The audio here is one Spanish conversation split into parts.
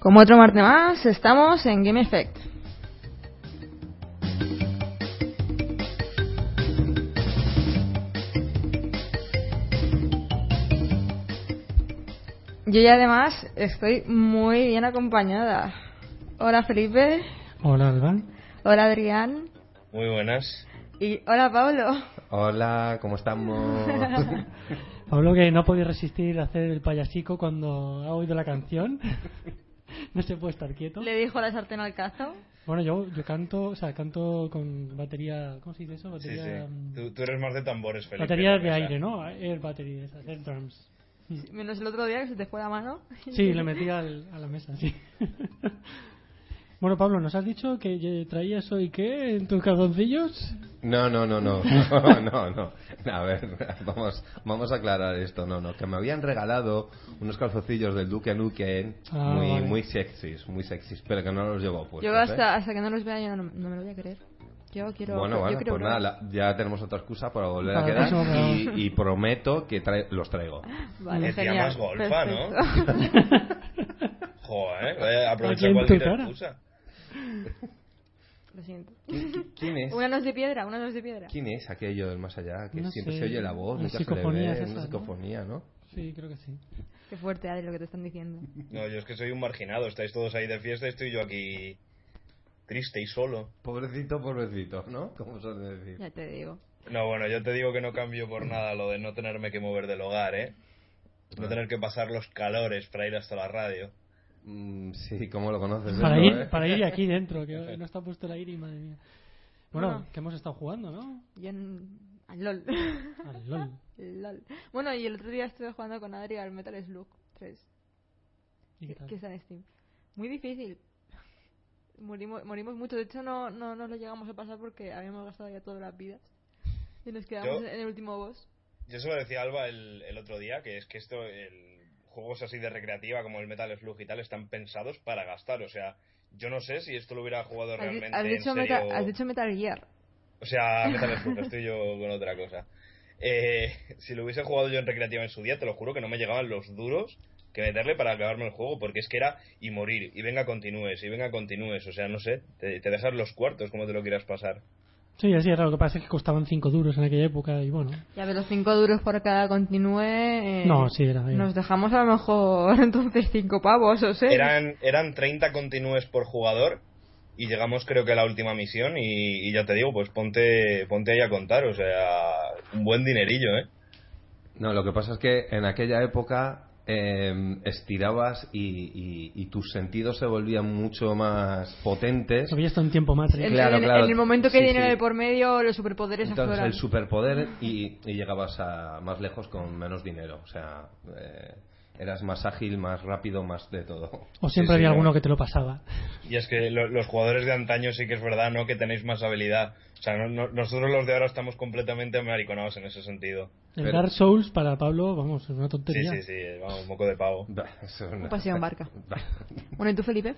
Como otro martes más, estamos en Game Effect. Yo ya además estoy muy bien acompañada. Hola Felipe. Hola Alba. Hola Adrián. Muy buenas. Y hola Pablo. Hola, ¿cómo estamos? Pablo que no podía resistir a hacer el payasico cuando ha oído la canción. no se puede estar quieto. Le dijo la sartén al cazo. Bueno, yo, yo canto, o sea, canto con batería, ¿cómo se dice eso? Sí, Batería, sí. mm, Tú, tú eres más de tambores, Felipe. batería de aire, ¿no? Air battery, esas, air drums. Menos el otro día que se te fue la mano. Sí, le metí al- a la mesa, sí. bueno, Pablo, ¿nos has dicho que traías hoy qué en tus calzoncillos? No, no, no, no, no, no, no. A ver, vamos, vamos a aclarar esto. No, no, que me habían regalado unos calzoncillos del Duque Nukem Ah, muy, vale. muy sexys, muy sexys, pero que no los llevo puestos. Yo ¿eh? hasta, hasta que no los vea yo no, no me lo voy a creer. Yo quiero. Bueno, yo bueno, quiero pues probar. nada, la- ya tenemos otra excusa para volver Para a quedar próximo y, y prometo que trae- los traigo. Vale, Decía genial. más golfa, ¿no? Joder, eh, aprovecha cualquier excusa. Lo siento. ¿Qui- qui- ¿Quién es? Una no es de piedra, una no es de piedra. ¿Quién es aquello del más allá? Que No siempre sé, se oye la voz, las nunca se le psicofonías ve, esas, una ¿no? psicofonía, ¿no? Sí, creo que sí. Qué fuerte, Adri, lo que te están diciendo. No, yo es que soy un marginado. Estáis todos ahí de fiesta y estoy yo aquí triste y solo. Pobrecito, pobrecito, ¿no? Como suelen decir. Ya te digo. No, bueno, yo te digo que no cambio por nada lo de no tenerme que mover del hogar, ¿eh? No tener que pasar los calores para ir hasta la radio. Mm, sí, ¿cómo lo conoces? Para eso, ir, eh? para ir aquí dentro, que no está puesto el aire y madre mía. Bueno, Bueno. que hemos estado jugando, ¿no? Yo en... al LOL. Al LOL. LOL. Bueno, y el otro día estuve jugando con Adri al Metal Slug 3, ¿Y qué tal? que está en Steam. Muy difícil. Morimos, morimos mucho. De hecho, no, no, no lo llegamos a pasar porque habíamos gastado ya todas las vidas. Y nos quedamos Yo- en el último boss. Yo se lo decía a Alba el, el otro día, que es que esto, el, juegos así de recreativa como el Metal Slug y tal, están pensados para gastar. O sea, yo no sé si esto lo hubiera jugado Has, realmente has en dicho serio. Metal, has dicho Metal Gear. O sea, Metal Slug, estoy yo con otra cosa. Eh, si lo hubiese jugado yo en recreativa en su día, te lo juro que no me llegaban los duros que meterle para acabarme el juego, porque es que era y morir, y venga continúes, y venga continúes, o sea, no sé, te, te dejas los cuartos como te lo quieras pasar. Sí, así era. Lo que pasa es que costaban 5 duros en aquella época y bueno. Ya, pero 5 duros por cada continúe. eh, No, sí, era. era. Nos dejamos a lo mejor entonces 5 pavos o sea. Eran, eran 30 continúes por jugador, y llegamos creo que a la última misión, y, y ya te digo, pues ponte, ponte ahí a contar, o sea, un buen dinerillo, ¿eh? No, lo que pasa es que en aquella época eh, estirabas y, y- y tus sentidos se volvían mucho más potentes. Había estado un tiempo más. ¿eh? En, Claro, en- claro. en el momento que Sí, dinero sí. de por medio, los superpoderes Entonces afloran. el superpoder y, y llegabas a más lejos con menos dinero. O sea, eh, eras más ágil, más rápido, más de todo. O siempre Sí, sí, había ¿no? alguno que te lo pasaba. Y es que lo- los jugadores de antaño sí que es verdad, ¿no? Que tenéis más habilidad. O sea, no- no- nosotros los de ahora estamos completamente americonados en ese sentido. El Pero- Dark Souls para Pablo, vamos, es una Sí, tontería. sí, sí, vamos, moco de pavo. Bah, es una- Pasión barca. Bah. Bueno, ¿y tú, Felipe?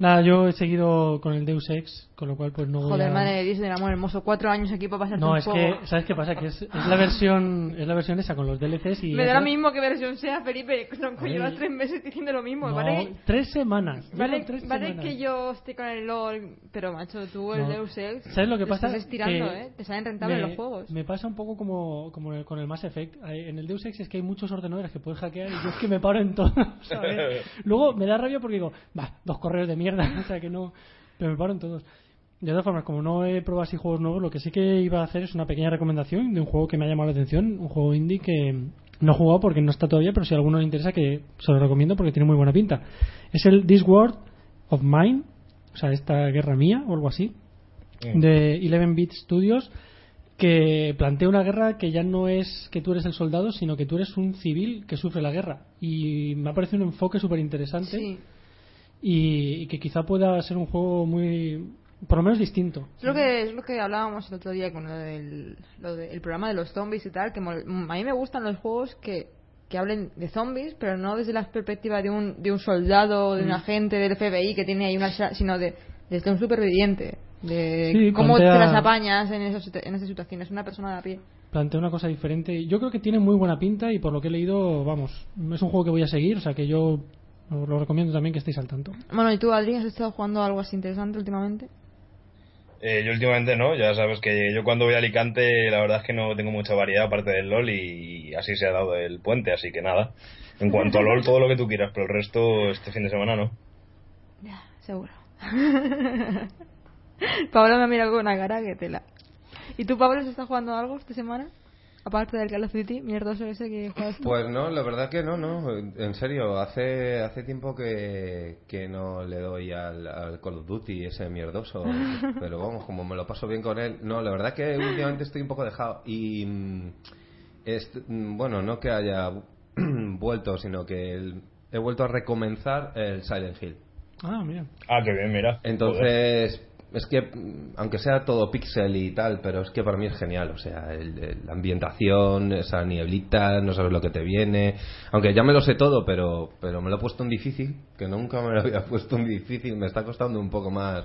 Nada, yo he seguido con el Deus Ex, con lo cual pues no voy Joder, a... madre de del amor hermoso. Cuatro años aquí para pasarte No, un es juego. que, ¿sabes qué pasa? Que es, es la versión es la versión esa con los DLCs y... Me da lo mismo que versión sea, Felipe. Ay. llevas tres meses diciendo lo mismo, No, ¿vale? tres semanas. Vale, tres vale semanas. que yo esté con el LOL, pero macho, tú el No. Deus Ex. ¿Sabes lo que pasa? Estás estirando, Que ¿eh? Te salen rentables me, los juegos. Me pasa un poco como, como con el Mass Effect. En el Deus Ex es que hay muchos ordenadores que puedes hackear y yo es que me paro en todo. ¿sabes? Luego me da rabia porque digo, va, dos correos de mierda, o sea que no. Pero me paro en todos. De todas formas, como no he probado así juegos nuevos, lo que sí que iba a hacer es una pequeña recomendación de un juego que me ha llamado la atención, un juego indie que no he jugado porque no está todavía, pero si a alguno le interesa que se lo recomiendo porque tiene muy buena pinta. Es el This World of Mine, o sea, esta guerra mía o algo así, Mm. de 11-bit Studios que plantea una guerra que ya no es que tú eres el soldado, sino que tú eres un civil que sufre la guerra. Y me ha parecido un enfoque súper interesante Sí. Y, y que quizá pueda ser un juego muy, por lo menos distinto. Es lo, que, es lo que hablábamos el otro día con lo del lo de- el programa de los zombies y tal, que a mí me gustan los juegos que, que hablen de zombies, pero no desde la perspectiva de un, de un soldado, de un Mm. agente del FBI que tiene ahí una... sino de desde un superviviente, de Sí, cómo plantea- te las apañas en situ- en esas situaciones, una persona de a pie. Plantea una cosa diferente. Yo creo que tiene muy buena pinta y por lo que he leído, vamos, es un juego que voy a seguir, o sea que yo Os lo recomiendo también que estéis al tanto. Bueno, ¿y tú, Adri, has estado jugando algo así interesante últimamente? Eh, yo últimamente no, ya sabes que yo cuando voy a Alicante la verdad es que no tengo mucha variedad aparte del LOL y así se ha dado el puente, así que nada. En cuanto a LOL, todo lo que tú quieras, pero el resto este fin de semana no. Ya, seguro. Pablo me ha mirado con una cara que tela. ¿Y tú, Pablo, estás jugando algo esta semana? Aparte del Call of Duty, mierdoso ese que juegas tú. Pues no, la verdad que no, no. En serio, hace hace tiempo que, que no le doy al, al Call of Duty ese mierdoso. Pero vamos, como me lo paso bien con él. No, la verdad que últimamente estoy un poco dejado. Y. mm, est- mm, bueno, no que haya vuelto, sino que el- he vuelto a recomenzar el Silent Hill. Ah, mira. Ah, qué bien, mira. Joder. Es que, aunque sea todo pixel y tal, pero es que para mí es genial. O sea, el- la ambientación, esa nieblita, no sabes lo que te viene. Aunque ya me lo sé todo, pero, pero me lo he puesto en difícil, que nunca me lo había puesto en difícil. Me está costando un poco más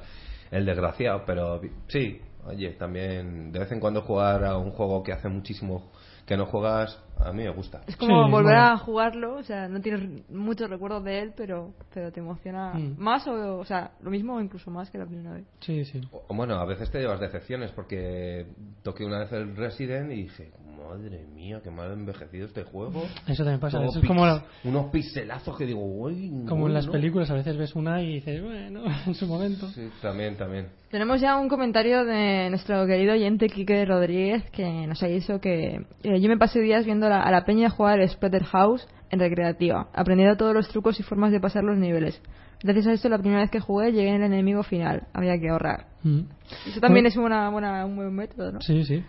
el desgraciado, pero sí, oye, también de vez en cuando jugar a un juego que hace muchísimo que no juegas, a mí me gusta. Es como Sí, volver bueno. a jugarlo, o sea, no tienes muchos recuerdos de él, pero, pero te emociona Mm. más o, o sea, lo mismo o incluso más que la primera vez. Sí, sí. O- Bueno, a veces te llevas decepciones porque toqué una vez el Resident y dije, madre mía, qué mal envejecido este juego. Eso también pasa. Todo Eso es como, la- unos pixelazos que digo, uy, como en las no". películas, a veces ves una y dices, bueno, en su momento. Sí, también, también. Tenemos ya un comentario de nuestro querido oyente Quique Rodríguez que nos ha dicho que eh, yo me pasé días viendo a la peña jugar Splatterhouse en recreativa, aprendiendo todos los trucos y formas de pasar los niveles. Gracias a esto, la primera vez que jugué llegué en el enemigo final. Había que ahorrar. Mm. Eso también Bueno. es una, buena, un buen método, ¿no? Sí, sí.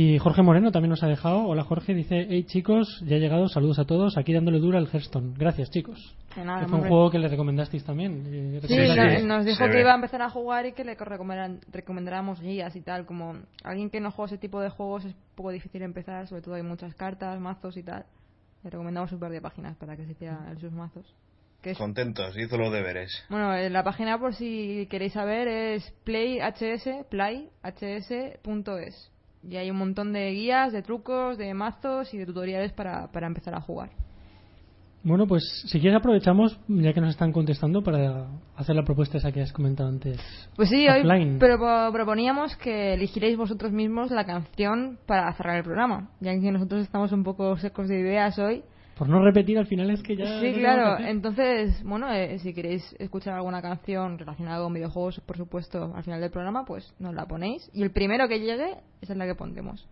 Y Jorge Moreno también nos ha dejado. Hola Jorge, dice, hey chicos, ya he llegado, saludos a todos, aquí dándole duro al Hearthstone. Gracias chicos. Que nada, Que fue un juego que le recomendasteis también. eh, Sí, sí, no- nos dijo que iba a empezar a jugar y que le recomendáramos guías y tal. Como alguien que no juega ese tipo de juegos es un poco difícil empezar, sobre todo hay muchas cartas, mazos y tal. Le recomendamos un par de páginas para que se hiciera en sus mazos. Que es- Contentos, hizo los deberes. bueno, eh, la página por si queréis saber es playhs, playhs.es. Y hay un montón de guías, de trucos, de mazos y de tutoriales para, para empezar a jugar. Bueno, pues si quieres aprovechamos, ya que nos están contestando, para hacer la propuesta esa que has comentado antes. Pues sí, hoy Offline. pero proponíamos que elegiréis vosotros mismos la canción para cerrar el programa, ya que nosotros estamos un poco secos de ideas hoy. Por no repetir, al final es que ya... sí, no claro. Entonces, bueno, eh, si queréis escuchar alguna canción relacionada con videojuegos, por supuesto, al final del programa, pues nos la ponéis. Y el primero que llegue, esa es la que pondremos.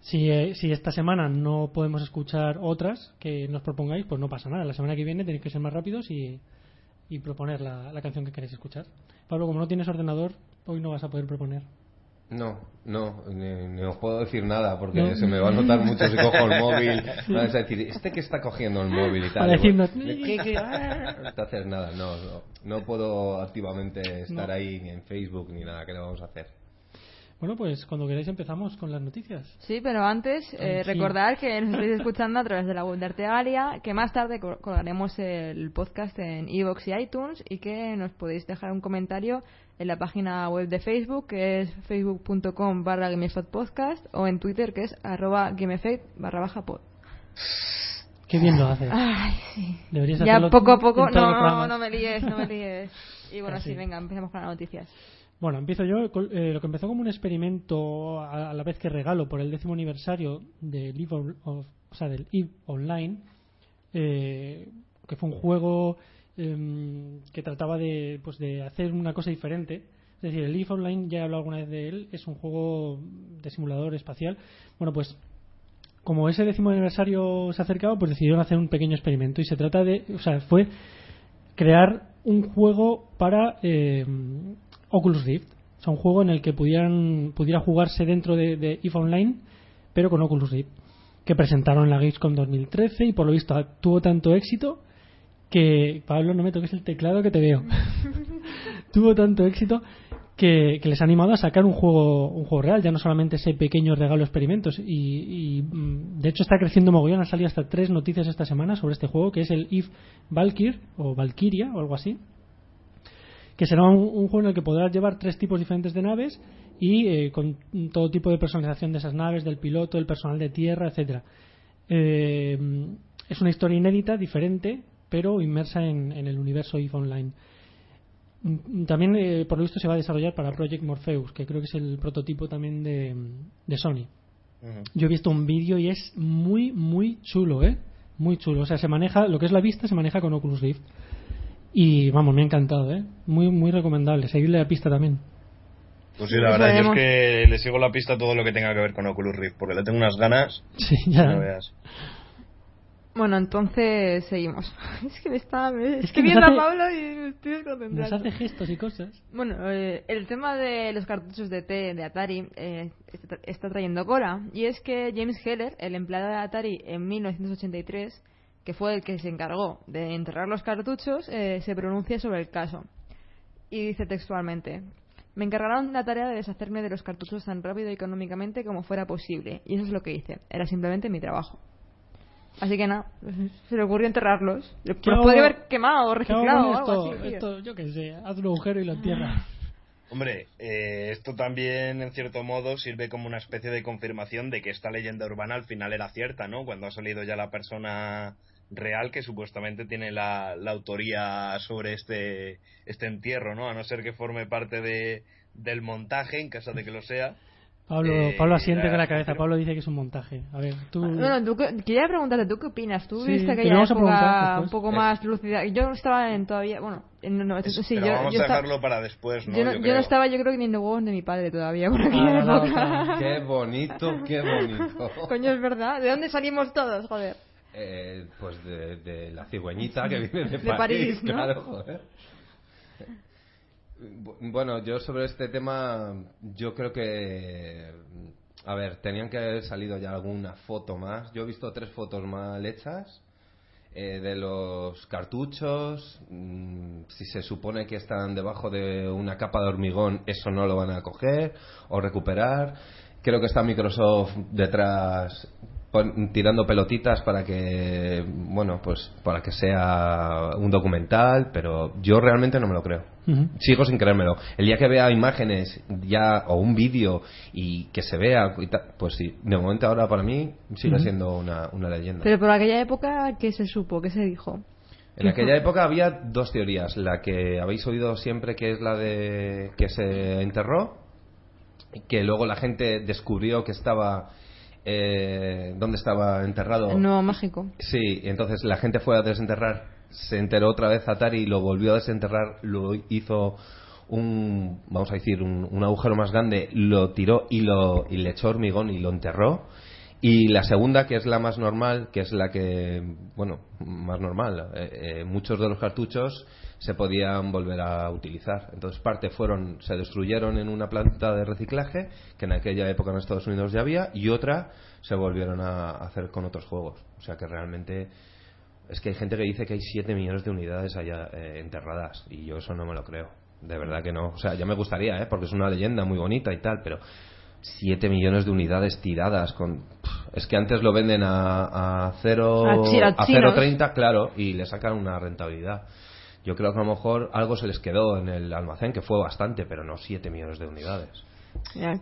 Si, eh, si esta semana no podemos escuchar otras que nos propongáis, pues no pasa nada. La semana que viene tenéis que ser más rápidos y, y proponer la, la canción que queréis escuchar. Pablo, como no tienes ordenador, hoy no vas a poder proponer. No, no, ni, ni os puedo decir nada porque No. se me va a notar mucho si cojo el móvil. Vas a decir, ¿este que está cogiendo el móvil y tal? Para decirnos, ¿De qué, qué? Ah, Entonces, nada, no, no, no puedo activamente estar No. ahí ni en Facebook ni nada. ¿Qué le vamos a hacer? Bueno, pues cuando queráis empezamos con las noticias. Sí, pero antes, eh, sí. recordar que nos estáis escuchando a través de la web de Artegalia, que más tarde co- colgaremos el podcast en iVoox y iTunes y que nos podéis dejar un comentario en la página web de Facebook, que es facebook.com barra podcast o en Twitter, que es arroba barra baja pod. Qué bien lo haces. Ay, sí. Deberías Ya hacerlo poco a poco, no, no me líes, no me líes. Y bueno, Casi. sí, venga, empecemos con las noticias. Bueno, empiezo yo. Eh, lo que empezó como un experimento a, a la vez que regalo por el décimo aniversario del EVE, of- o sea, del EVE Online, eh, que fue un juego em, que trataba de, pues, de hacer una cosa diferente. Es decir, el EVE Online, ya he hablado alguna vez de él, es un juego de simulador espacial. Bueno, pues como ese décimo aniversario se acercaba, pues decidieron hacer un pequeño experimento y se trata de, o sea, fue crear un juego para eh, Oculus Rift. O sea, un juego en el que pudieran, pudiera jugarse dentro de, de EVE Online, pero con Oculus Rift. Que presentaron en la Gamescom 2013 y por lo visto tuvo tanto éxito que. Pablo, no me toques el teclado que te veo. tuvo tanto éxito que, que les ha animado a sacar un juego un juego real, ya no solamente ese pequeño regalo experimentos. Y, y, mm, de hecho está creciendo mogollón. Han salido hasta tres noticias esta semana sobre este juego, que es el Eve Valkyr o Valkyria o algo así. Que será un, un juego en el que podrás llevar tres tipos diferentes de naves y eh, con todo tipo de personalización de esas naves, del piloto, del personal de tierra, etcétera. Eh, es una historia inédita, diferente, pero inmersa en, en el universo EVE Online. Mm, También, eh, por lo visto, se va a desarrollar para Project Morpheus, que creo que es el prototipo también de, de Sony. Yo he visto un vídeo y es muy, muy chulo, ¿eh? Muy chulo. O sea, se maneja, lo que es la vista se maneja con Oculus Rift. Y vamos, me ha encantado, ¿eh? Muy, muy recomendable. Seguirle la pista también. Pues sí, la verdad, yo es que le sigo la pista a todo lo que tenga que ver con Oculus Rift, porque le tengo unas ganas, Sí, ya. no veas. Bueno, entonces seguimos. Es que me está. Me Es que nos viendo hace- a Pablo y me estoy Nos desconcentrando. hace gestos y cosas. Bueno, eh, el tema de los cartuchos de T de Atari eh, está, está trayendo cola. Y es que James Heller, el empleado de Atari en 1983, que fue el que se encargó de enterrar los cartuchos, eh, se pronuncia sobre el caso. Y dice textualmente: Me encargaron la tarea de deshacerme de los cartuchos tan rápido y económicamente como fuera posible. Y eso es lo que hice. Era simplemente mi trabajo. Así que nada, se le ocurrió enterrarlos. Los ¿Qué hago- podría haber quemado o ¿Qué hago reciclado con o algo esto? así. tío. Esto, yo qué sé, haz un agujero y lo entierras. Hombre, eh, esto también, en cierto modo, sirve como una especie de confirmación de que esta leyenda urbana al final era cierta, ¿no? Cuando ha salido ya la persona real que supuestamente tiene la, la autoría sobre este, este entierro, ¿no? A no ser que forme parte de, del montaje, en caso de que lo sea. Pablo, Eh, Pablo asiente con la cabeza. Pablo dice que es un montaje. A ver, tú. Bueno, tú, qué- quería preguntarte, ¿tú qué opinas? ¿Tú Sí, viste te aquella época un poco Eh. más lúcida? Yo no estaba en todavía, bueno, en, no, no, Es- sí, pero yo, vamos yo a dejarlo para después, ¿no? yo no, Yo yo no estaba, yo creo que ni en los huevos de mi padre todavía por aquella Ah, no, época. Qué bonito, qué bonito. Coño, es verdad. ¿De dónde salimos todos, joder? Eh, pues de, de la cigüeñita que viene de, De París, ¿no? claro, joder. Bu- Bueno, yo sobre este tema, yo creo que, a ver, tenían que haber salido ya alguna foto más. Yo he visto tres fotos mal hechas eh, de los cartuchos. Mm, si se supone que están debajo de una capa de hormigón, eso no lo van a coger o recuperar. Creo que está Microsoft detrás tirando pelotitas para que bueno pues para que sea un documental pero yo realmente no me lo creo. Sigo sin creérmelo. El día que vea imágenes ya o un vídeo y que se vea y ta- pues sí de momento ahora para mí sigue siendo una, una leyenda. Pero por aquella época, ¿qué se supo? ¿Qué se dijo? en aquella época había dos teorías. La que habéis oído siempre que es la de que se enterró que luego la gente descubrió que estaba eh, dónde estaba enterrado En Nuevo México. Sí, entonces la gente fue a desenterrar, se enteró otra vez Atari y lo volvió a desenterrar, lo hizo un, vamos a decir, un, un agujero más grande, lo tiró y, lo, y le echó hormigón y lo enterró. Y la segunda, que es la más normal, que es la que, bueno, más normal, eh, eh, muchos de los cartuchos se podían volver a utilizar. Entonces, parte fueron, se destruyeron en una planta de reciclaje, que en aquella época en Estados Unidos ya había, y otra se volvieron a hacer con otros juegos. O sea que realmente es que hay gente que dice que hay 7 millones de unidades allá eh, enterradas, y yo eso no me lo creo. De verdad que no. O sea, ya me gustaría, ¿eh? porque es una leyenda muy bonita y tal, pero 7 millones de unidades tiradas con es que antes lo venden a, a 0 A a a chinos. 0.30 claro y le sacan una rentabilidad yo creo que a lo mejor algo se les quedó en el almacén que fue bastante pero no 7 millones de unidades.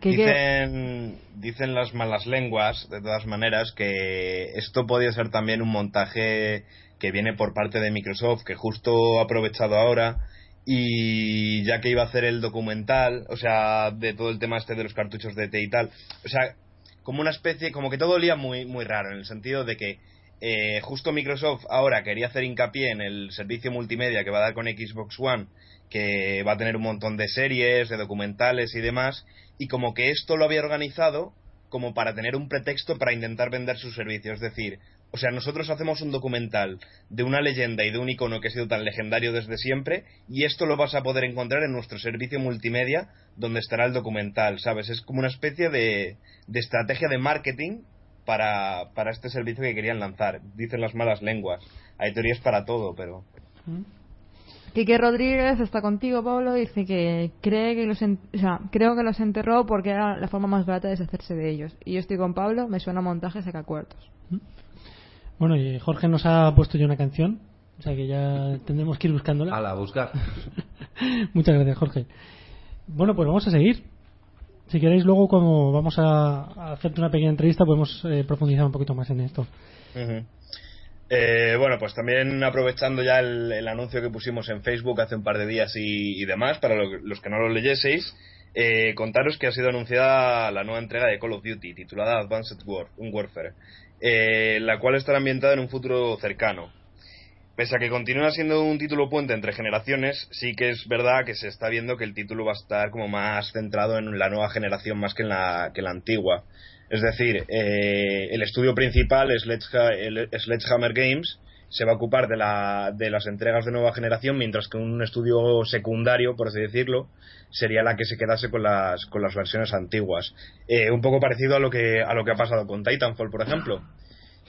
Dicen, dicen las malas lenguas, de todas maneras, que esto podría ser también un montaje que viene por parte de Microsoft, que justo ha aprovechado ahora y ya que iba a hacer el documental, o sea, de todo el tema este de los cartuchos de T y tal, o sea, como una especie, como que todo olía muy, muy raro, en el sentido de que eh, justo Microsoft ahora quería hacer hincapié en el servicio multimedia que va a dar con Xbox One, que va a tener un montón de series, de documentales y demás, y como que esto lo había organizado como para tener un pretexto para intentar vender su servicio. Es decir, o sea, nosotros hacemos un documental de una leyenda y de un icono que ha sido tan legendario desde siempre, y esto lo vas a poder encontrar en nuestro servicio multimedia, donde estará el documental, ¿sabes? Es como una especie de, de estrategia de marketing para, para este servicio que querían lanzar. Dicen las malas lenguas. Hay teorías para todo, pero... Quique Rodríguez está contigo, Pablo, dice que cree que los en- o sea, creo que los enterró porque era la forma más barata de deshacerse de ellos. Y yo estoy con Pablo, me suena montaje sacacuartos. Bueno, y Jorge nos ha puesto ya una canción. O sea que ya tendremos que ir buscándola. a la buscar Muchas gracias, Jorge. Bueno, pues vamos a seguir. Si queréis, luego, como vamos a, hacerte una pequeña entrevista, podemos eh, profundizar un poquito más en esto. Eh, bueno, pues también aprovechando ya el, anuncio que pusimos en Facebook hace un par de días y, demás, para los que no lo leyeseis, eh, contaros que ha sido anunciada la nueva entrega de Call of Duty, titulada Advanced Warfare, eh, la cual estará ambientada en un futuro cercano. Pese a que continúa siendo un título puente entre generaciones, sí que es verdad que se está viendo que el título va a estar como más centrado en la nueva generación más que en la, que la antigua. Es decir, eh, el estudio principal, Sledgehammer Games, se va a ocupar de, la, de las entregas de nueva generación, mientras que un estudio secundario, por así decirlo, sería la que se quedase con las, con las versiones antiguas. Eh, un poco parecido a lo, que, a lo que ha pasado con Titanfall, por ejemplo.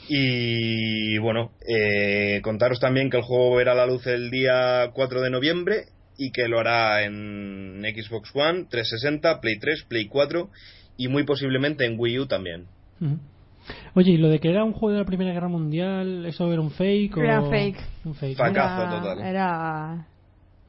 Y bueno, eh, contaros también que el juego verá la luz el día 4 de noviembre y que lo hará en Xbox One, 360, Play 3, Play 4 y muy posiblemente en Wii U también. Oye, ¿y lo de que era un juego de la Primera Guerra Mundial, eso era un fake? Era fake. Un fake. Fracazo total. Era,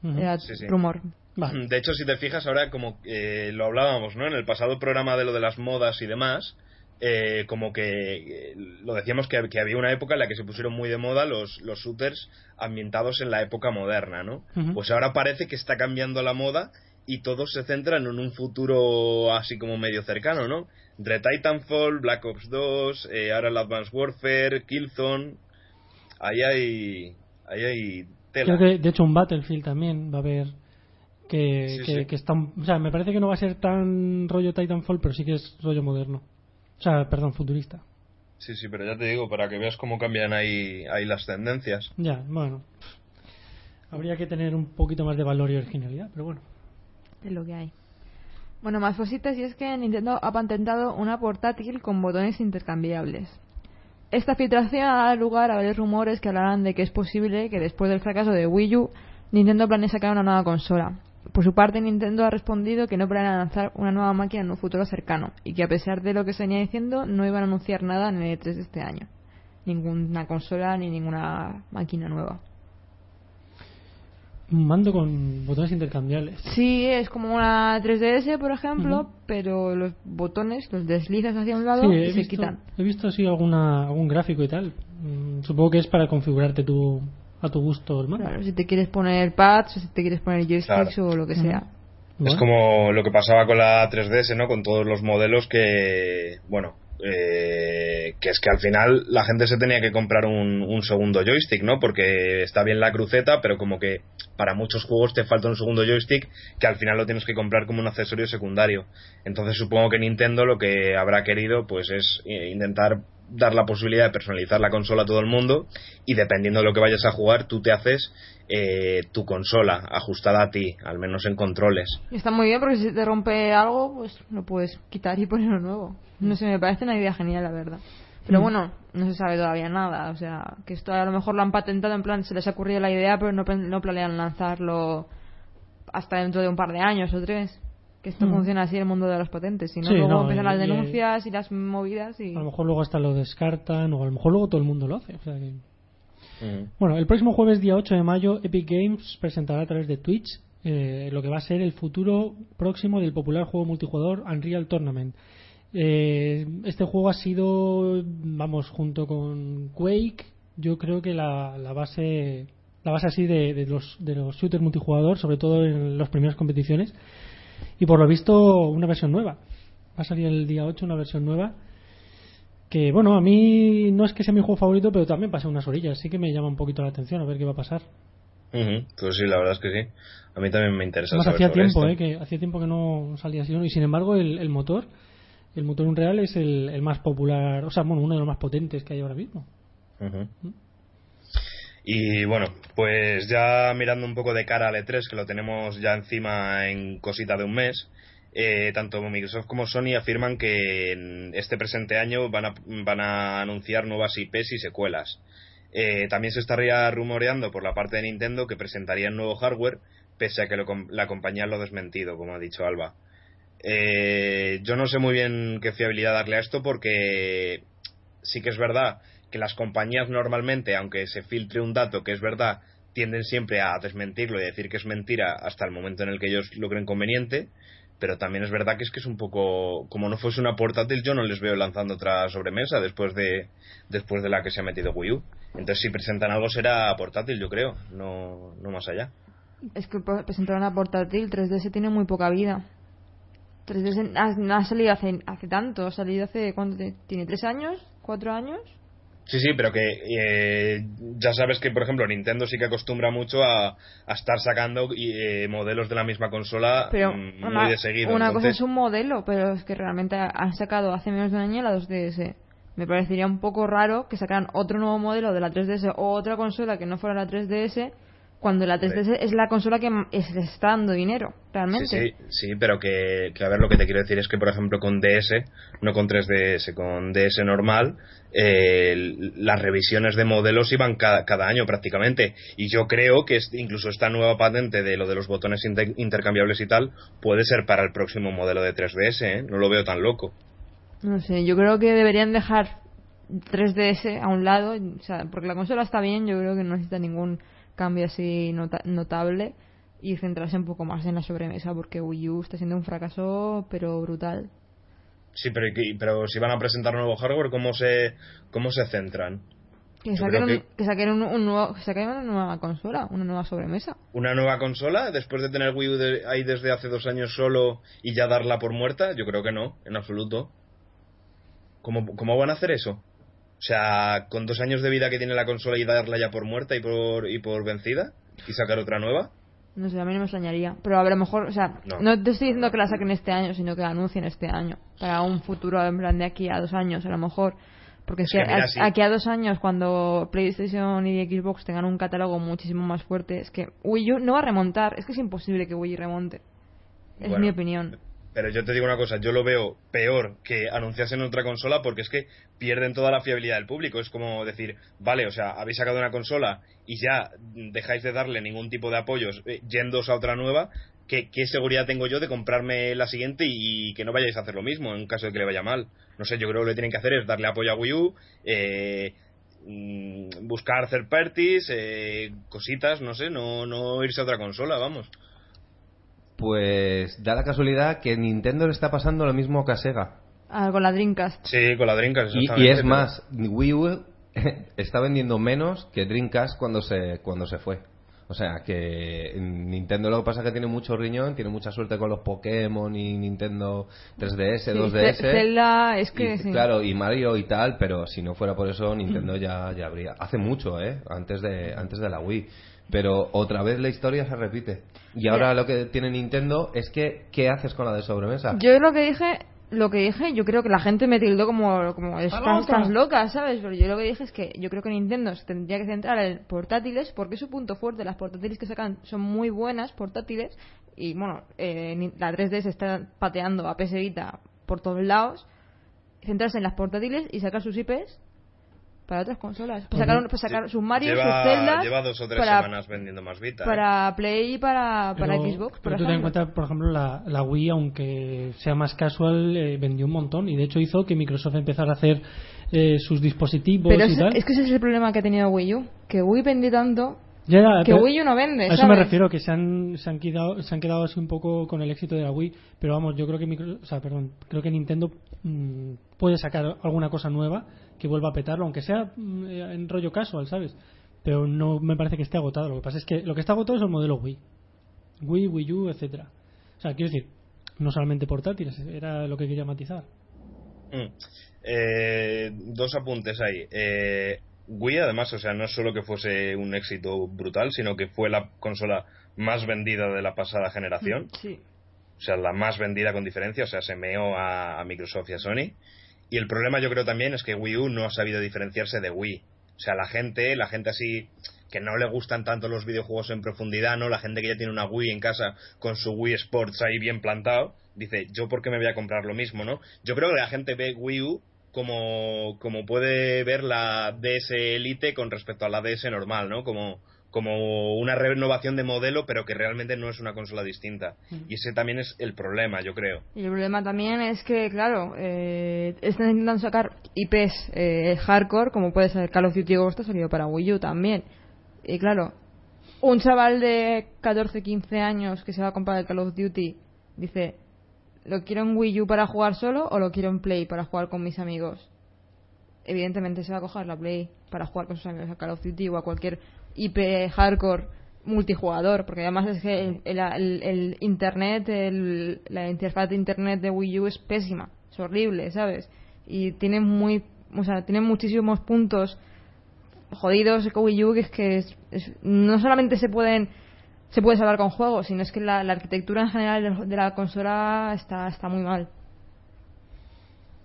era rumor. De hecho, si te fijas, ahora como eh, lo hablábamos, ¿no? En el pasado programa de lo de las modas y demás, eh, como que eh, lo decíamos que, había una época en la que se pusieron muy de moda los, los shooters ambientados en la época moderna, ¿no? Pues ahora parece que está cambiando la moda y todos se centran en un futuro así como medio cercano, ¿no? Entre Titanfall, Black Ops 2, eh, ahora el Advanced Warfare, Killzone, ahí hay, ahí hay tela. Creo que de hecho un Battlefield también va a haber que, que, que está, o sea, me parece que no va a ser tan rollo Titanfall, pero sí que es rollo moderno. O sea, perdón, futurista. Sí, sí, pero ya te digo, para que veas cómo cambian ahí, ahí las tendencias. Ya, bueno. Habría que tener un poquito más de valor y originalidad, pero bueno de lo que hay. Bueno, más cositas y es que Nintendo ha patentado una portátil con botones intercambiables. Esta filtración ha dado lugar a varios rumores que hablarán de que es posible que después del fracaso de Wii U, Nintendo planee sacar una nueva consola. Por su parte, Nintendo ha respondido que no planea lanzar una nueva máquina en un futuro cercano y que a pesar de lo que se venía diciendo, no iban a anunciar nada en el E3 de este año. Ninguna consola ni ninguna máquina nueva un mando con botones intercambiables. Sí, es como una 3DS, por ejemplo, pero los botones los deslizas hacia un lado y se quitan. He visto así alguna, algún gráfico y tal. Mm, supongo que es para configurarte tu, a tu gusto el mando. Claro, si te quieres poner pads o si te quieres poner joysticks o lo que sea. Es como lo que pasaba con la 3DS, ¿no? Con todos los modelos que, bueno, eh, que es que al final la gente se tenía que comprar un, segundo joystick, ¿no? Porque está bien la cruceta, pero como que para muchos juegos te falta un segundo joystick que al final lo tienes que comprar como un accesorio secundario. Entonces supongo que Nintendo lo que habrá querido pues es eh, intentar dar la posibilidad de personalizar la consola a todo el mundo y dependiendo de lo que vayas a jugar tú te haces eh, tu consola ajustada a ti, al menos en controles. está muy bien porque si te rompe algo pues lo puedes quitar y ponerlo nuevo. No sé, me parece una idea genial, la verdad. Pero mm. bueno, no se sabe todavía nada. O sea, que esto a lo mejor lo han patentado, en plan, se les ha ocurrido la idea, pero no, no planean lanzarlo hasta dentro de un par de años o tres. Que esto mm. funciona así en el mundo de los patentes. Si no, luego empiezan las denuncias y, las movidas. y... A lo mejor luego hasta lo descartan, o a lo mejor luego todo el mundo lo hace. O sea que... Bueno, el próximo jueves, día 8 de mayo, Epic Games presentará a través de Twitch eh, lo que va a ser el futuro próximo del popular juego multijugador Unreal Tournament. Eh, este juego ha sido, vamos, junto con Quake, yo creo que la, la base la base así de, los, de los shooters multijugador, sobre todo en las primeras competiciones. Y por lo visto, una versión nueva. Va a salir el día 8 una versión nueva. Que bueno, a mí no es que sea mi juego favorito, pero también pasa unas orillas. Sí que me llama un poquito la atención a ver qué va a pasar. Pues sí, la verdad es que sí. A mí también me interesa. Más hacía tiempo, eh, que hacía tiempo que no salía así. Y sin embargo, el, el motor el motor Unreal es el, más popular, o sea, bueno, uno de los más potentes que hay ahora mismo. ¿Mm? Y bueno, pues ya mirando un poco de cara al E3, que lo tenemos ya encima en cosita de un mes, eh, tanto Microsoft como Sony afirman que en este presente año van a, van a anunciar nuevas IPs y secuelas. Eh, también se estaría rumoreando por la parte de Nintendo que presentarían nuevo hardware, pese a que la compañía lo ha desmentido, como ha dicho Alba. Eh, yo no sé muy bien qué fiabilidad darle a esto porque sí que es verdad que las compañías normalmente, aunque se filtre un dato que es verdad, tienden siempre a desmentirlo y decir que es mentira hasta el momento en el que ellos lo creen conveniente. Pero también es verdad que es que es un poco como no fuese una portátil, yo no les veo lanzando otra sobremesa después de después de la que se ha metido Wii U. Entonces, si presentan algo será portátil, yo creo, no, no más allá. Es que pre- presentar una portátil 3DS tiene muy poca vida. 3DS ha- ha salido hace, hace tanto, ha salido hace, ¿cuánto tiene? ¿Tres años? ¿Cuatro años? Sí, sí, pero que eh, ya sabes que, por ejemplo, Nintendo sí que acostumbra mucho a, a estar sacando eh, modelos de la misma consola Pero mm, muy una, de seguido. una cosa es un modelo, pero es que realmente han sacado hace menos de un año la 2DS. Me parecería un poco raro que sacaran otro nuevo modelo de la 3DS o otra consola que no fuera la 3DS cuando la 3DS es la consola que está dando dinero, realmente. Sí, sí, sí, pero que, que, a ver, lo que te quiero decir es que, por ejemplo, con DS, no con 3DS, con DS normal, eh, las revisiones de modelos iban cada, cada año prácticamente. Y yo creo que incluso esta nueva patente de lo de los botones inter- intercambiables y tal puede ser para el próximo modelo de 3DS, ¿eh? No lo veo tan loco. No sé, yo creo que deberían dejar 3DS a un lado, o sea, porque la consola está bien, yo creo que no necesita ningún cambio así nota- notable y centrarse un poco más en la sobremesa, porque Wii U está siendo un fracaso, pero brutal. Sí, pero, pero si van a presentar nuevo hardware, ¿cómo se, cómo se centran? Que saquen, que saquen un, un nuevo, que saquen una nueva consola, una nueva sobremesa. ¿Una nueva consola después de tener Wii U de- ahí desde hace dos años solo y ya darla por muerta? Yo creo que no, en absoluto. ¿Cómo, cómo van a hacer eso? O sea, con dos años de vida que tiene la consola y darla ya por muerta y por, y por vencida y sacar otra nueva. No sé, a mí no me extrañaría. Pero a lo mejor, o sea, No. no, te estoy diciendo que la saquen este año, sino que la anuncien este año. Para un futuro, en plan de aquí a dos años, a lo mejor. Porque es, que, que mira, a- sí. aquí a dos años, cuando PlayStation y Xbox tengan un catálogo muchísimo más fuerte, es que Wii U no va a remontar. Es que es imposible que Wii U remonte. Es Bueno, mi opinión. Pero yo te digo una cosa, yo lo veo peor que anunciasen otra consola porque es que pierden toda la fiabilidad del público. Es como decir, vale, o sea, habéis sacado una consola y ya dejáis de darle ningún tipo de apoyos eh, a otra nueva. ¿Qué, ¿Qué seguridad tengo yo de comprarme la siguiente y que no vayáis a hacer lo mismo en caso de que le vaya mal? No sé, yo creo que lo que tienen que hacer es darle apoyo a Wii U, eh, mm, buscar third parties, eh, cositas, no sé, no, no irse a otra consola, vamos. Pues da la casualidad que Nintendo le está pasando lo mismo que a Sega. Ah, con la Dreamcast. Sí, con la Dreamcast, Y, es más, Wii U está vendiendo menos que Dreamcast cuando se, cuando se fue. O sea, que Nintendo lo que pasa es que tiene mucho riñón, tiene mucha suerte con los Pokémon y Nintendo 3DS, Sí, 2DS. Ce- Zelda, es que y, sí. Claro, y Mario y tal, pero si no fuera por eso, Nintendo ya, ya habría. Hace mucho, ¿eh? Antes de, antes de la Wii. Pero otra vez la historia se repite. Y ahora lo que tiene Nintendo es que, ¿qué haces con la de sobremesa? Yo lo que dije, lo que dije, yo creo que la gente me tildó como, como ¡Está estás, loca! estás loca, ¿sabes? Pero yo lo que dije es que yo creo que Nintendo se tendría que centrar en portátiles porque es su punto fuerte. Las portátiles que sacan son muy buenas, portátiles. Y bueno, eh, la 3DS está pateando a PS Vita por todos lados. Centrarse en las portátiles y sacar sus IPs para otras consolas. Para sacar, para sacar sus Mario, lleva, sus Zelda. lleva dos o tres para, semanas vendiendo más Vita. ¿eh? para Play y para, para Pero- Xbox. pero tú ten en cuenta, por ejemplo, la, la Wii, aunque sea más casual, eh, vendió un montón y de hecho hizo que Microsoft empezara a hacer eh, sus dispositivos Pero y es, tal. es que ese es el problema que ha tenido Wii U. Que Wii vendió tanto Ya, ya, que Wii U no vende. A eso me refiero, que se han, se han quedado, se han quedado así un poco con el éxito de la Wii, pero vamos, yo creo que micro, o sea, perdón, creo que Nintendo mm, puede sacar alguna cosa nueva que vuelva a petarlo, aunque sea mm, eh, en rollo casual, ¿sabes? Pero no me parece que esté agotado. Lo que pasa es que lo que está agotado es el modelo Wii, Wii, Wii U, etcétera. O sea, quiero decir, no solamente portátiles, era lo que quería matizar. Mm. Eh, dos apuntes ahí. Eh, Wii, además, o sea, no es solo que fuese un éxito brutal, sino que fue la consola más vendida de la pasada generación. Sí. O sea, la más vendida con diferencia. O sea, se meó a, a Microsoft y a Sony. Y el problema yo creo también es que Wii U no ha sabido diferenciarse de Wii. O sea, la gente, la gente así que no le gustan tanto los videojuegos en profundidad, ¿no? La gente que ya tiene una Wii en casa con su Wii Sports ahí bien plantado, dice, ¿yo por qué me voy a comprar lo mismo, no? Yo creo que la gente ve Wii U como, como puede ver la DS Elite con respecto a la DS normal, ¿no? Como, como una renovación de modelo, pero que realmente no es una consola distinta. Y ese también es el problema, yo creo. Y el problema también es que, claro, eh, están intentando sacar IPs eh, hardcore, como puede ser Call of Duty Ghost, ha salido para Wii U también. Y claro, un chaval de 14, 15 años que se va a comprar el Call of Duty dice, ¿lo quiero en Wii U para jugar solo o lo quiero en Play para jugar con mis amigos? evidentemente se va a coger la Play para jugar con sus amigos a Call of Duty o a cualquier IP hardcore multijugador, porque además es que el, el- el- el internet, la interfaz de internet de Wii U es pésima, es horrible, ¿sabes? Y tiene muy, o sea, tiene muchísimos puntos jodidos con Wii U que es que es- no solamente se pueden se puede salvar con juegos, sino es que la, la arquitectura en general de, de la consola está, está muy mal.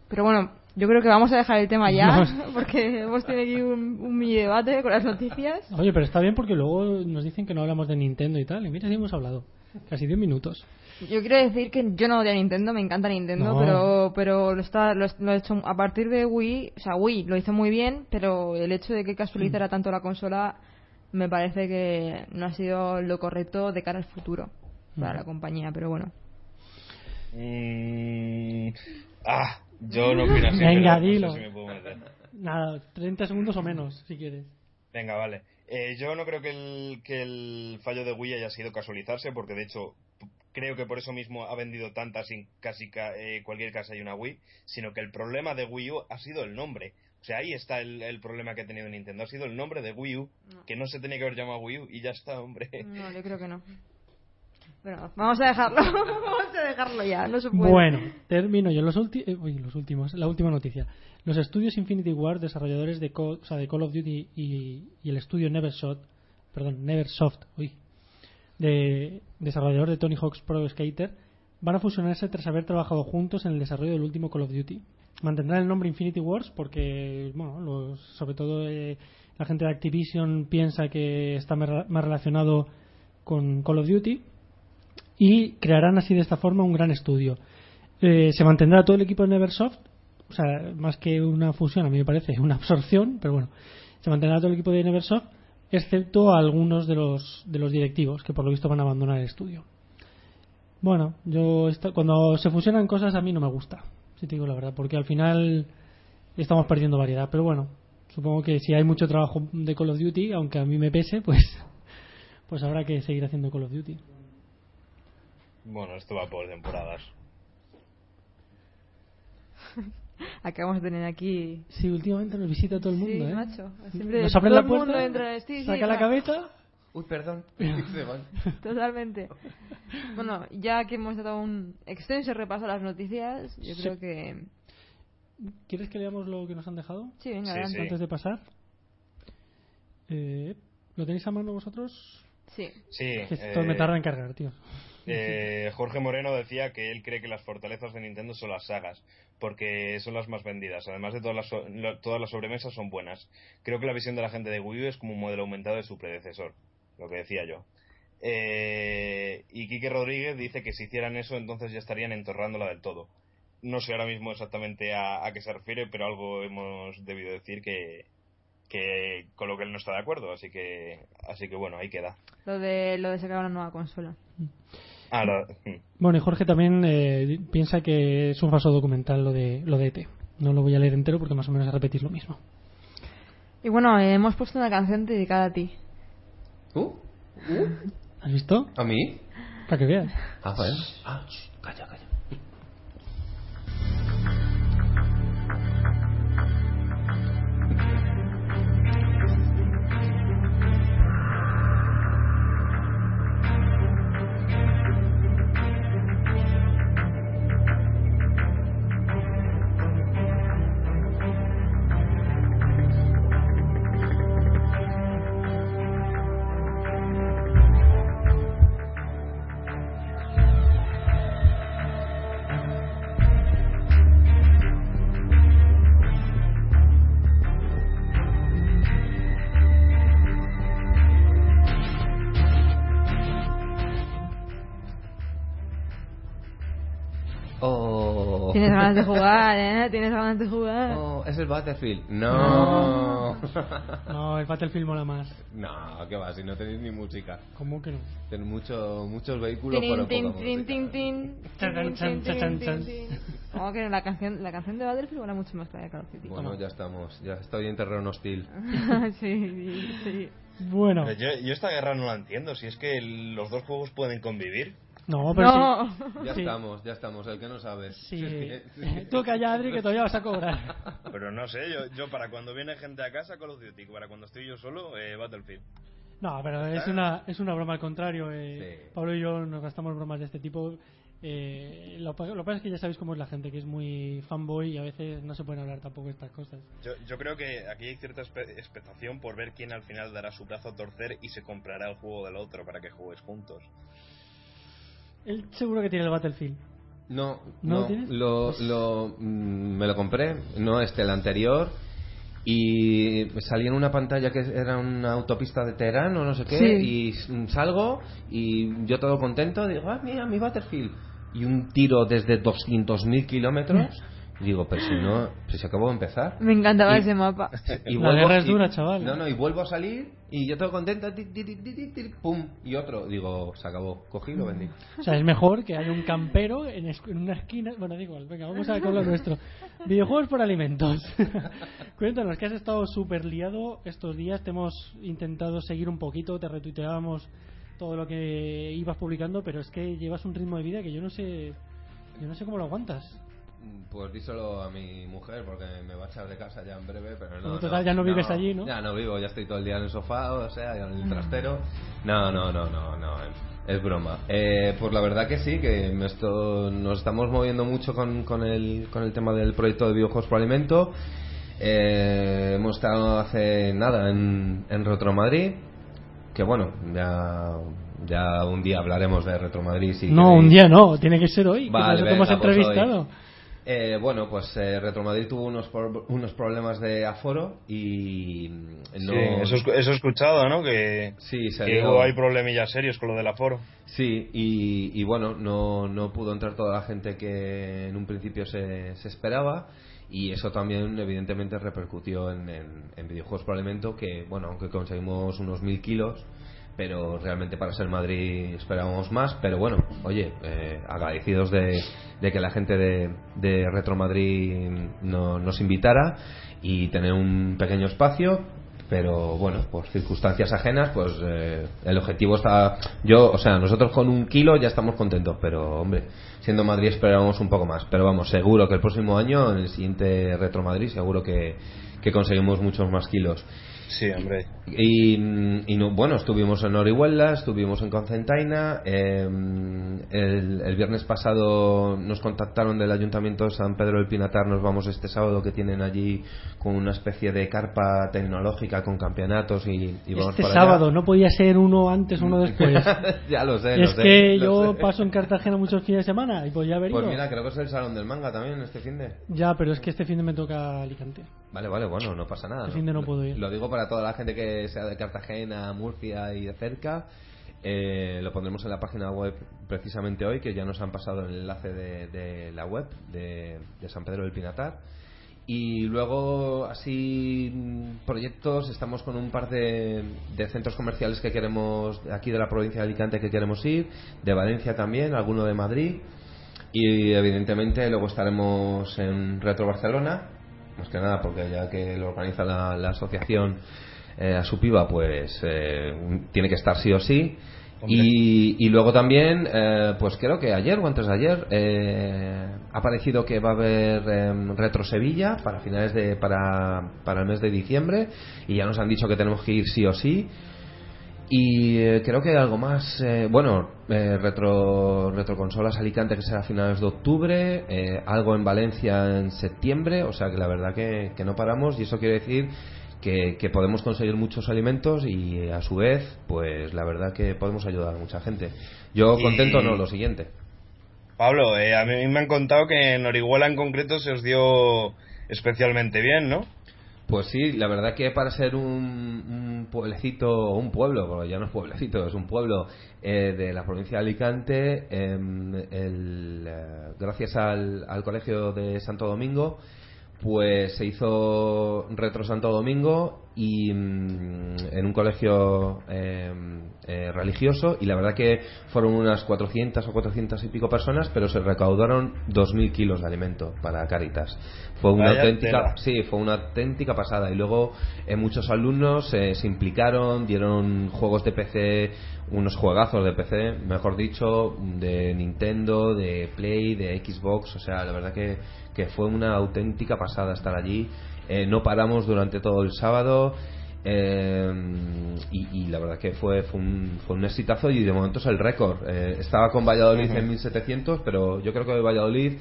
Pero bueno, yo creo que vamos a dejar el tema ya, porque hemos tenido aquí un, un mini debate con las noticias. Oye, pero está bien porque luego nos dicen que no hablamos de Nintendo y tal. Y mira, sí hemos hablado. Casi 10 minutos. Yo quiero decir que yo no odio a Nintendo, me encanta Nintendo, No. pero pero lo está lo, lo he hecho a partir de Wii, o sea, Wii lo hizo muy bien, pero el hecho de que casualizara tanto la consola me parece que no ha sido lo correcto de cara al futuro para la compañía, pero bueno. Mm, ah, yo no opino así. Venga, pero no sé dilo. si me puedo meter. Nada, 30 segundos o menos, si quieres. Venga, vale. Eh, yo no creo que el, que el fallo de Wii haya sido casualizarse, porque de hecho creo que por eso mismo ha vendido tantas sin casi ca- eh, cualquier casa hay una Wii, sino que el problema de Wii U ha sido el nombre. O sea, ahí está el, el problema que ha tenido Nintendo. Ha sido el nombre de Wii U, que no se tenía que haber llamado Wii U y ya está, hombre. No, yo creo que no. Bueno, vamos a dejarlo. vamos a dejarlo ya, no se puede. Bueno, termino yo. Los, ulti- eh, uy, los últimos, la última noticia. Los estudios Infinity Ward, desarrolladores de, Co- o sea, de Call of Duty y, el estudio Neversoft, perdón, Neversoft, de desarrollador de Tony Hawk's Pro Skater, van a fusionarse tras haber trabajado juntos en el desarrollo del último Call of Duty. Mantendrán el nombre Infinity Wars porque, bueno, los- sobre todo eh, la gente de Activision piensa que está más relacionado con Call of Duty y crearán así de esta forma un gran estudio. Eh, se mantendrá todo el equipo de Neversoft, o sea, más que una fusión, a mí me parece una absorción, pero bueno, se mantendrá todo el equipo de Neversoft, excepto algunos de los, de los directivos que por lo visto van a abandonar el estudio. Bueno, yo esta- cuando se fusionan cosas a mí no me gusta, si te digo la verdad, porque al final estamos perdiendo variedad, pero bueno, supongo que si hay mucho trabajo de Call of Duty, aunque a mí me pese, pues, pues habrá que seguir haciendo Call of Duty. Bueno, esto va por temporadas. Acabamos de tener aquí. Sí, últimamente nos visita todo el mundo, sí, ¿eh? macho. Siempre Nos abren todo la el mundo puerta, entra en- sí, sí, saca la cabeza. Uy, perdón. Totalmente. Bueno, ya que hemos dado un extenso repaso a las noticias, yo Sí. creo que. ¿Quieres que leamos lo que nos han dejado Sí, venga, Sí, antes de pasar? Eh, ¿Lo tenéis a mano vosotros? Sí. Sí. Esto eh, me tarda en cargar, tío. Eh, Jorge Moreno decía que él cree que las fortalezas de Nintendo son las sagas, porque son las más vendidas. Además de todas las, so- lo- todas las sobremesas son buenas. Creo que la visión de la gente de Wii U es como un modelo aumentado de su predecesor, lo que decía yo. Eh, y Quique Rodríguez dice que si hicieran eso entonces ya estarían entorrándola del todo. No sé ahora mismo exactamente a, a qué se refiere, pero algo hemos debido decir que, que con lo que él no está de acuerdo, así que así que bueno, ahí queda. Lo de, lo de sacar una nueva consola. Bueno, y Jorge también eh, piensa que es un falso documental lo de, lo de ET. No lo voy a leer entero porque más o menos es repetir lo mismo. Y bueno, eh, hemos puesto una canción dedicada a ti. ¿Uh? ¿Has visto? ¿A mí? Para que veas. Ah, vale. Ah, calla, calla. De jugar, ¿eh? Tienes ganas de jugar. Oh, es el Battlefield. No. No, el Battlefield mola más. no, qué va, si no tenéis ni música. ¿Cómo que no? Tenéis mucho, muchos vehículos tin. Como que la canción, la canción de Battlefield era mucho más clara de Call of Duty. Bueno, ya estamos. Ya estoy en terreno hostil. sí, sí. Bueno, yo, yo esta guerra no la entiendo. Si es que los dos juegos pueden convivir. No, pero No. Ya Sí. estamos, ya estamos. El que no sabe. sí. Tú calla, Adri, que todavía vas a cobrar. Pero no sé, yo, yo para cuando viene gente a casa Call of Duty, para cuando estoy yo solo, eh, Battlefield. No, pero es una, es una broma al contrario. Eh. Sí. Pablo y yo nos gastamos bromas de este tipo. Eh, lo, que pasa es que ya sabéis cómo es la gente, que es muy fanboy y a veces no se pueden hablar tampoco estas cosas. Yo, yo creo que aquí hay cierta expectación por ver quién al final dará su brazo a torcer y se comprará el juego del otro para que juguéis juntos. Él seguro que tiene el Battlefield. No, ¿No no, lo lo, mm, me lo compré, no este, el anterior. Y salí en una pantalla que era una autopista de Teherán o no sé qué. Sí. Y s- salgo y yo todo contento. Digo, ah, mira, mi Battlefield. Y un tiro desde 200.000 kilómetros. Y digo, pero si no, si se acabó de empezar. Me encantaba Y- ese mapa. Y La guerra es y- dura, chaval. No, no, y vuelvo a salir y yo todo contento, pum, y otro. Digo, se acabó. Cogí y lo vendí. O sea, es mejor que haya un campero en, es- en una esquina. Bueno, da igual, venga, vamos a con lo nuestro. Videojuegos por alimentos. Cuéntanos, que has estado súper liado estos días. Te hemos intentado seguir un poquito, te retuiteábamos todo lo que ibas publicando, pero es que llevas un ritmo de vida que yo no sé. Yo no sé cómo lo aguantas. Pues díselo a mi mujer porque me va a echar de casa ya en breve, pero no. Pero total, ya no vives allí, ¿no? Ya no vivo, ya estoy todo el día en el sofá, o sea, en el trastero. No, no, no, no, no, es broma. Eh, pues la verdad que sí, que esto, nos estamos moviendo mucho con, con, el, con el tema del proyecto de videojuegos por alimento. Eh, hemos estado hace nada en, en Retro Madrid, que bueno, ya, ya un día hablaremos de Retro Madrid. Si no, queréis. un día no, tiene que ser hoy. que Vale, te hemos pues entrevistado. hoy. Eh, bueno, pues eh, Retromadrid tuvo unos, por- unos problemas de aforo y mm, no... Sí, eso, eso he escuchado, ¿no? Que, Sí, se que hubo- hay problemillas serios con lo del aforo. Sí, y, y bueno, no, no pudo entrar toda la gente que en un principio se, se esperaba y eso también evidentemente repercutió en, en- en videojuegos por alimento que, bueno, aunque conseguimos unos mil kilos, pero realmente para ser Madrid esperábamos más, pero bueno, oye, eh, agradecidos de, que la gente de, Retro Madrid no- nos invitara y tener un pequeño espacio pero bueno, por circunstancias ajenas, pues eh, el objetivo está. Yo, o sea, nosotros con un kilo ya estamos contentos, pero hombre, siendo Madrid esperábamos un poco más. Pero vamos, seguro que el próximo año, en el siguiente Retro Madrid, seguro que conseguimos muchos más kilos. Sí, hombre. Y, y no, bueno, estuvimos en Orihuela, estuvimos en Concentaina. eh, el, el viernes pasado nos contactaron del Ayuntamiento de San Pedro del Pinatar. Nos vamos este sábado que tienen allí con una especie de carpa tecnológica con campeonatos y, y vamos Este para allá. sábado, no podía ser uno antes, uno después. ya lo sé, lo es sé, que lo yo sé. paso en Cartagena muchos fines de semana y pues ya vería. Pues mira, creo que es el Salón del Manga también este fin de. Ya, pero es que este fin de me toca Alicante. Vale, vale, bueno, no pasa nada. Este de no puedo ir. Lo digo para toda la gente que sea de Cartagena, Murcia y de cerca. Eh, lo pondremos en la página web precisamente hoy, que ya nos han pasado el enlace de, de la web de, de San Pedro del Pinatar. Y luego, así, proyectos, estamos con un par de, de centros comerciales que queremos, aquí de la provincia de Alicante, que queremos ir, de Valencia también, alguno de Madrid. Y evidentemente luego estaremos en Retro Barcelona, más que nada porque ya que lo organiza la, la asociación eh, a su piba, pues eh, tiene que estar sí o sí. Y, y luego también, eh, pues creo que ayer o antes de ayer eh, ha parecido que va a haber em, Retro Sevilla para finales de para, para el mes de diciembre y ya nos han dicho que tenemos que ir sí o sí. Y eh, creo que hay algo más. eh, bueno, eh, retro, Retroconsolas Alicante que será a finales de octubre. eh, algo en Valencia en septiembre. O sea que la verdad que, que no paramos. Y eso quiere decir que, que podemos conseguir muchos alimentos y a su vez, pues la verdad que podemos ayudar a mucha gente. Yo Y- contento no, lo siguiente. Pablo, eh, a mí me han contado que en Orihuela en concreto se os dio especialmente bien, ¿no? Pues sí, la verdad que para ser un, un pueblecito, un pueblo, porque ya no es pueblecito, es un pueblo eh, de la provincia de Alicante, em, eh, gracias al, al Colegio de Santo Domingo, pues se hizo Retro Santo Domingo y mm, en un colegio em, eh, religioso y la verdad que fueron unas 400 o 400 y pico personas pero se recaudaron 2.000 kilos de alimento para Caritas fue una Vaya auténtica tela. Sí, fue una auténtica pasada. Y luego eh, muchos alumnos eh, se implicaron, dieron juegos de PC, unos juegazos de PC, mejor dicho, de Nintendo, de Play, de Xbox. O sea, la verdad que, que fue una auténtica pasada estar allí. Eh, no paramos durante todo el sábado. eh, y, y la verdad que fue, fue, un, fue un exitazo y de momento es el récord. Eh, estaba con Valladolid en 1700, pero yo creo que Valladolid,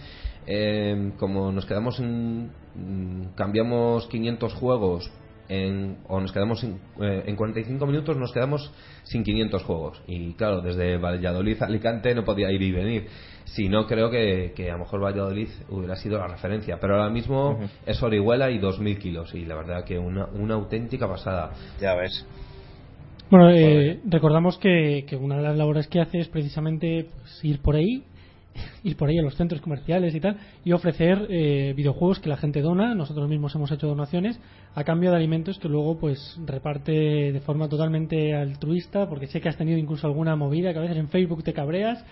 eh, como nos quedamos en. cambiamos 500 juegos en, o nos quedamos sin- eh, en 45 minutos nos quedamos sin 500 juegos y claro desde Valladolid a Alicante no podía ir y venir si no creo que, que a lo mejor Valladolid hubiera sido la referencia pero ahora mismo es Orihuela y 2000 kilos y la verdad que una, una auténtica pasada Ya ves. Bueno, eh, recordamos que, que una de las labores que hace es precisamente pues, ir por ahí, ir por ahí a los centros comerciales y tal, y ofrecer eh, videojuegos que la gente dona. Nosotros mismos hemos hecho donaciones a cambio de alimentos que luego pues reparte de forma totalmente altruista, porque sé que has tenido incluso alguna movida que a veces en Facebook te cabreas.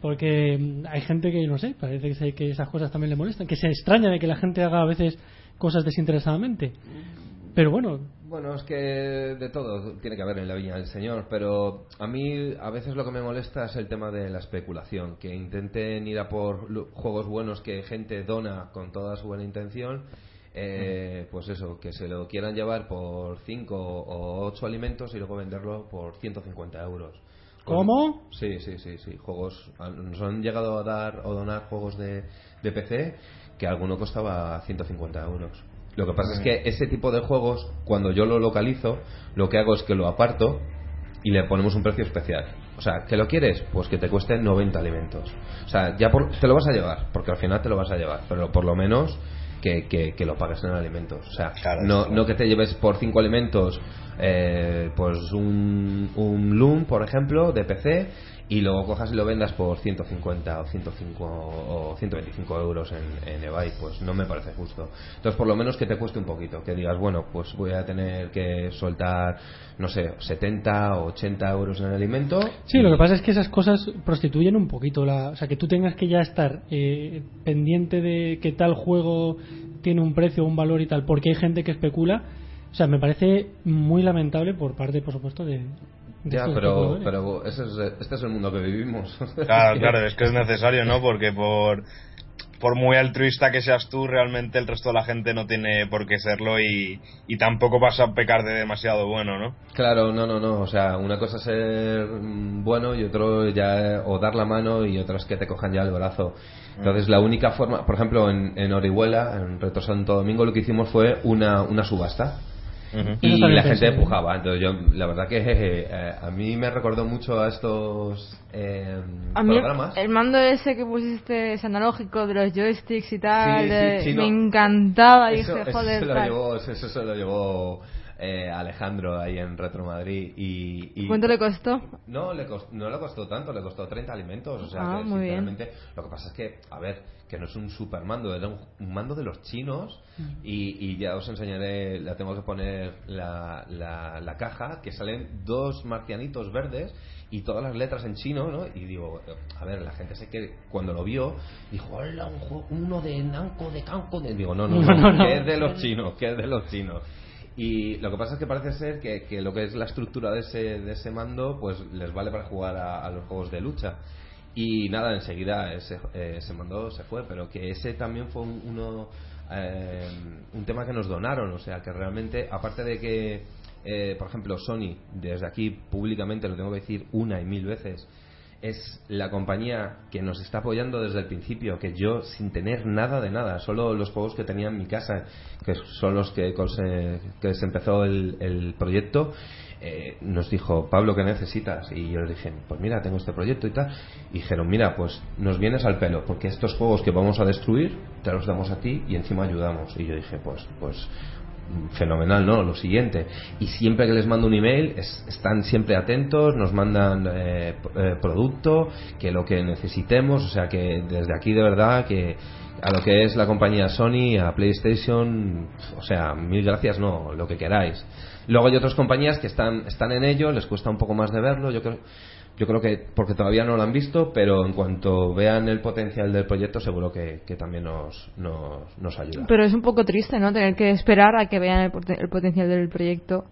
Porque mm, hay gente que, no sé, parece que, que esas cosas también le molestan, que se extraña de que la gente haga a veces cosas desinteresadamente. Pero bueno, Bueno, es que de todo tiene que haber en la viña del Señor, pero a mí a veces lo que me molesta es el tema de la especulación, que intenten ir a por juegos buenos que gente dona con toda su buena intención, eh, pues eso, que se lo quieran llevar por 5 o 8 alimentos y luego venderlo por 150 euros. ¿Cómo? Sí, sí, sí, sí. Juegos, nos han llegado a dar o donar juegos de, de PC que alguno costaba 150 euros. Lo que pasa es que ese tipo de juegos, cuando yo lo localizo, lo que hago es que lo aparto y le ponemos un precio especial. O sea, ¿que lo quieres? Pues que te cueste 90 alimentos. O sea, ya por- te lo vas a llevar, porque al final te lo vas a llevar, pero por lo menos que, que- que lo pagues en alimentos. O sea, Claro, no, claro. no que te lleves por 5 alimentos eh, pues un, un Loom, por ejemplo, de PC y luego cojas y lo vendas por 150 o 105 o 125 euros en, en eBay, pues no me parece justo. Entonces, por lo menos que te cueste un poquito, que digas, bueno, pues voy a tener que soltar, no sé, 70 o 80 euros en el alimento. Sí, y- lo que pasa es que esas cosas prostituyen un poquito la, o sea, que tú tengas que ya estar eh, pendiente de que tal juego tiene un precio, un valor y tal, porque hay gente que especula. O sea, me parece muy lamentable por parte, por supuesto, de. Ya, pero, pero ese es, este es el mundo que vivimos. Claro, claro, es que es necesario, ¿no? Porque por, por muy altruista que seas tú, realmente el resto de la gente no tiene por qué serlo y, y tampoco vas a pecar de demasiado bueno, ¿no? Claro, no, no, no. O sea, una cosa es ser mm, bueno y otro ya o dar la mano y otra es que te cojan ya el brazo. Entonces, la única forma, por ejemplo, en, en Orihuela, en Retro Santo Domingo, lo que hicimos fue una, una subasta. Y la gente empujaba. Entonces, yo, la verdad que jeje, eh, a mí me recordó mucho a estos eh, A mí programas. el mando ese que pusiste es analógico de los joysticks y tal, Sí, sí, de- sí, me no. encantaba, Eso, dije, eso joder, se lo llevó, eso, eso se lo llevó eh, Alejandro ahí en Retro Madrid. Y, y- ¿Cuánto le costó? No, le cos- no le costó tanto, le costó 30 alimentos. O sea, Ah, que muy bien. sinceramente, lo que pasa es que, a ver, que no es un super mando, era un, un mando de los chinos. Y, y ya os enseñaré, la tengo que poner la, la, la caja, que salen dos marcianitos verdes y todas las letras en chino, ¿no? Y digo, a ver, la gente sé que cuando lo vio, dijo, hola, un juego- uno de Nanco, de Canco. De... Digo, no, no, no, No, no, que no. es de los chinos, que es de los chinos. Y lo que pasa es que parece ser que, que lo que es la estructura de ese, de ese mando, pues les vale para jugar a, a los juegos de lucha. Y nada, enseguida ese, eh, ese mando se fue, pero que ese también fue un, uno, eh, un tema que nos donaron, o sea, que realmente, aparte de que, eh, por ejemplo, Sony, desde aquí públicamente lo tengo que decir una y mil veces, es la compañía que nos está apoyando desde el principio, que yo sin tener nada de nada, solo los juegos que tenía en mi casa, que son los que, se, que se empezó el proyecto, eh, nos dijo, Pablo, ¿qué necesitas? Y yo le dije, pues mira, tengo este proyecto y tal. Y dijeron, mira, pues nos vienes al pelo, porque estos juegos que vamos a destruir, te los damos a ti y encima ayudamos. Y yo dije, pues, pues fenomenal, ¿no? Lo siguiente. Y siempre que les mando un email, es- están siempre atentos, nos mandan eh, eh, producto, que lo que necesitemos, o sea que desde aquí de verdad que a lo que es la compañía Sony, a PlayStation, o sea, mil gracias, no, lo que queráis. Luego hay otras compañías que están, están en ello, les cuesta un poco más de verlo, yo creo, yo creo que porque todavía no lo han visto, pero en cuanto vean el potencial del proyecto, seguro que, que también nos, nos, nos ayuda. Pero es un poco triste, ¿no? Tener que esperar a que vean el, el potencial del proyecto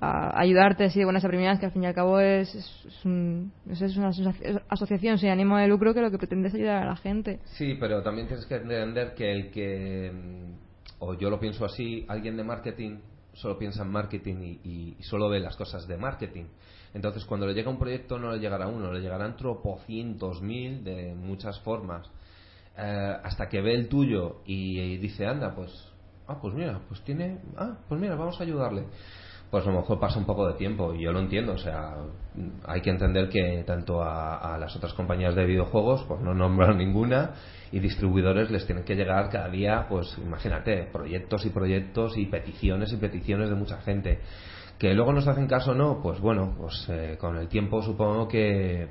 a ayudarte así de buenas a primeras, que al fin y al cabo es, es, un- es- una asocia- asociación sin ánimo de lucro que lo que pretende es ayudar a la gente. Sí, pero también tienes que entender que el que, o yo lo pienso así, alguien de marketing solo piensa en marketing y, y- solo ve las cosas de marketing. Entonces, cuando le llega un proyecto, no le llegará uno, le llegarán tropocientos mil de muchas formas. Eh, hasta que ve el tuyo y, y dice, anda, pues, ah, pues mira, pues tiene, ah, pues mira, vamos a ayudarle. Pues a lo mejor pasa un poco de tiempo y yo lo entiendo, o sea, hay que entender que tanto a, a las otras compañías de videojuegos, pues no nombran ninguna, y distribuidores les tienen que llegar cada día, pues imagínate, proyectos y proyectos y peticiones y peticiones de mucha gente. Que luego nos hacen caso o no, pues bueno, pues eh, con el tiempo supongo que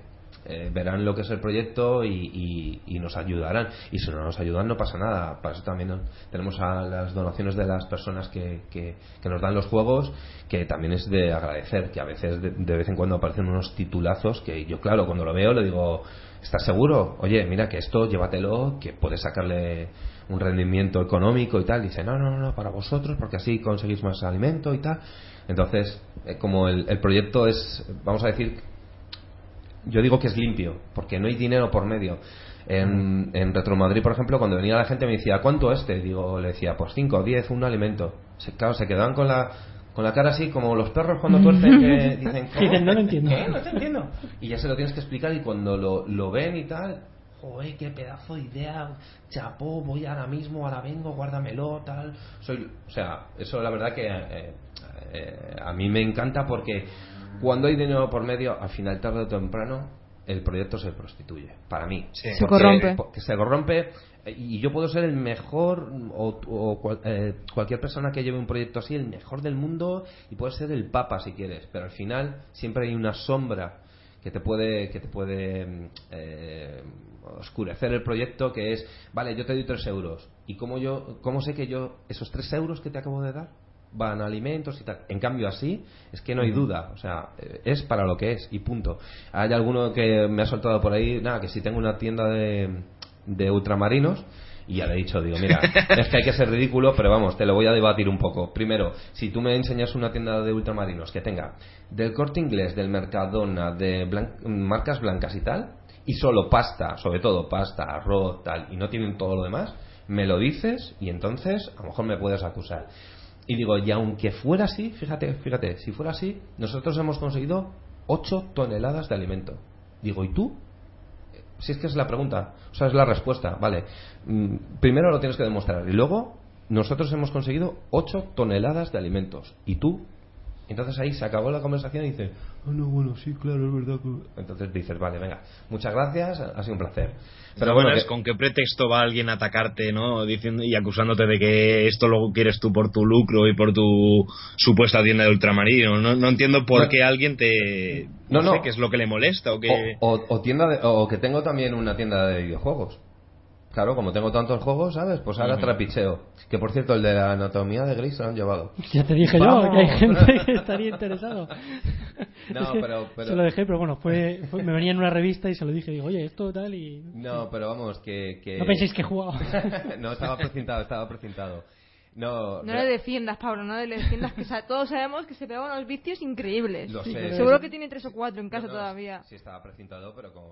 eh, verán lo que es el proyecto y, nos ayudarán. Y si no nos ayudan, no pasa nada. Para eso también tenemos a las donaciones de las personas que, nos dan los juegos, que también es de agradecer, que a veces de, de vez en cuando aparecen unos titulazos que yo, claro, cuando lo veo le digo, ¿estás seguro? Oye, mira que esto llévatelo, que puedes sacarle un rendimiento económico y tal. Dice, no, no, no, para vosotros, porque así conseguís más alimento y tal. Entonces, eh, como el, el proyecto es, vamos a decir, yo digo que es limpio, porque no hay dinero por medio. En, en Retro Madrid, por ejemplo, cuando venía la gente me decía, ¿cuánto este? Digo, le decía, pues 5, 10, un alimento. Se, claro, se quedaban con la, con la cara así, como los perros cuando tuercen, que dicen, ¿cómo? Dicen, "No lo entiendo". ¿Qué? No te entiendo. Y ya se lo tienes que explicar y cuando lo, lo ven y tal, joder, qué pedazo de idea, chapó, voy ahora mismo, ahora vengo, guárdamelo, tal. Soy, o sea, eso la verdad que eh, eh, a mí me encanta porque cuando hay dinero por medio, al final, tarde o temprano, el proyecto se prostituye. Para mí. Sí. Se corrompe. Porque se corrompe y yo puedo ser el mejor o, o cual- eh, cualquier persona que lleve un proyecto así, el mejor del mundo y puedes ser el papa si quieres, pero al final siempre hay una sombra que te puede que te puede eh, oscurecer el proyecto que es vale yo te doy tres euros y cómo yo cómo sé que yo esos tres euros que te acabo de dar van a alimentos y tal en cambio así es que no hay duda o sea eh, es para lo que es y punto hay alguno que me ha soltado por ahí nada que si tengo una tienda de de ultramarinos y ya le he dicho, digo, mira, es que hay que ser ridículo, pero vamos, te lo voy a debatir un poco. Primero, si tú me enseñas una tienda de ultramarinos que tenga del corte inglés, del Mercadona, de blan- marcas blancas y tal, y solo pasta, sobre todo pasta, arroz, tal, y no tienen todo lo demás, me lo dices y entonces a lo mejor me puedes acusar. Y digo, y aunque fuera así, fíjate, fíjate, si fuera así, nosotros hemos conseguido 8 toneladas de alimento. Digo, ¿y tú? Si es que es la pregunta, o sea, es la respuesta, vale. Mm, Primero lo tienes que demostrar y luego nosotros hemos conseguido 8 toneladas de alimentos. ¿Y tú? Entonces ahí se acabó la conversación y dice, ah, no, bueno, sí, claro, es verdad. que-". Entonces dices, vale, venga, muchas gracias, ha sido un placer. Pero bueno, es que- con qué pretexto va alguien a atacarte, ¿no? Diciendo y acusándote de que esto lo quieres tú por tu lucro y por tu supuesta tienda de ultramarino. No, no entiendo por No. qué alguien te. No, No, sé no. qué es lo que le molesta o que. O, o- o tienda de- o que tengo también una tienda de videojuegos. Claro, como tengo tantos juegos, ¿sabes? Pues ahora trapicheo. Que por cierto, el de la anatomía de Grey se lo han llevado. Ya te dije yo que hay gente que estaría interesado. No, Es que pero- pero- Se lo dejé, pero bueno, fue, fue- me venía en una revista y se lo dije. Digo, oye, esto tal y. No, pero vamos, que... que- No penséis que he jugado. no, estaba precintado, estaba precintado. No, No le defiendas, Pablo, no le defiendas, que sa- todos sabemos que se pega unos vicios increíbles. Lo Sí, sé. pero Seguro que tiene tres o cuatro en casa No, no, todavía. Sí, estaba precintado, pero con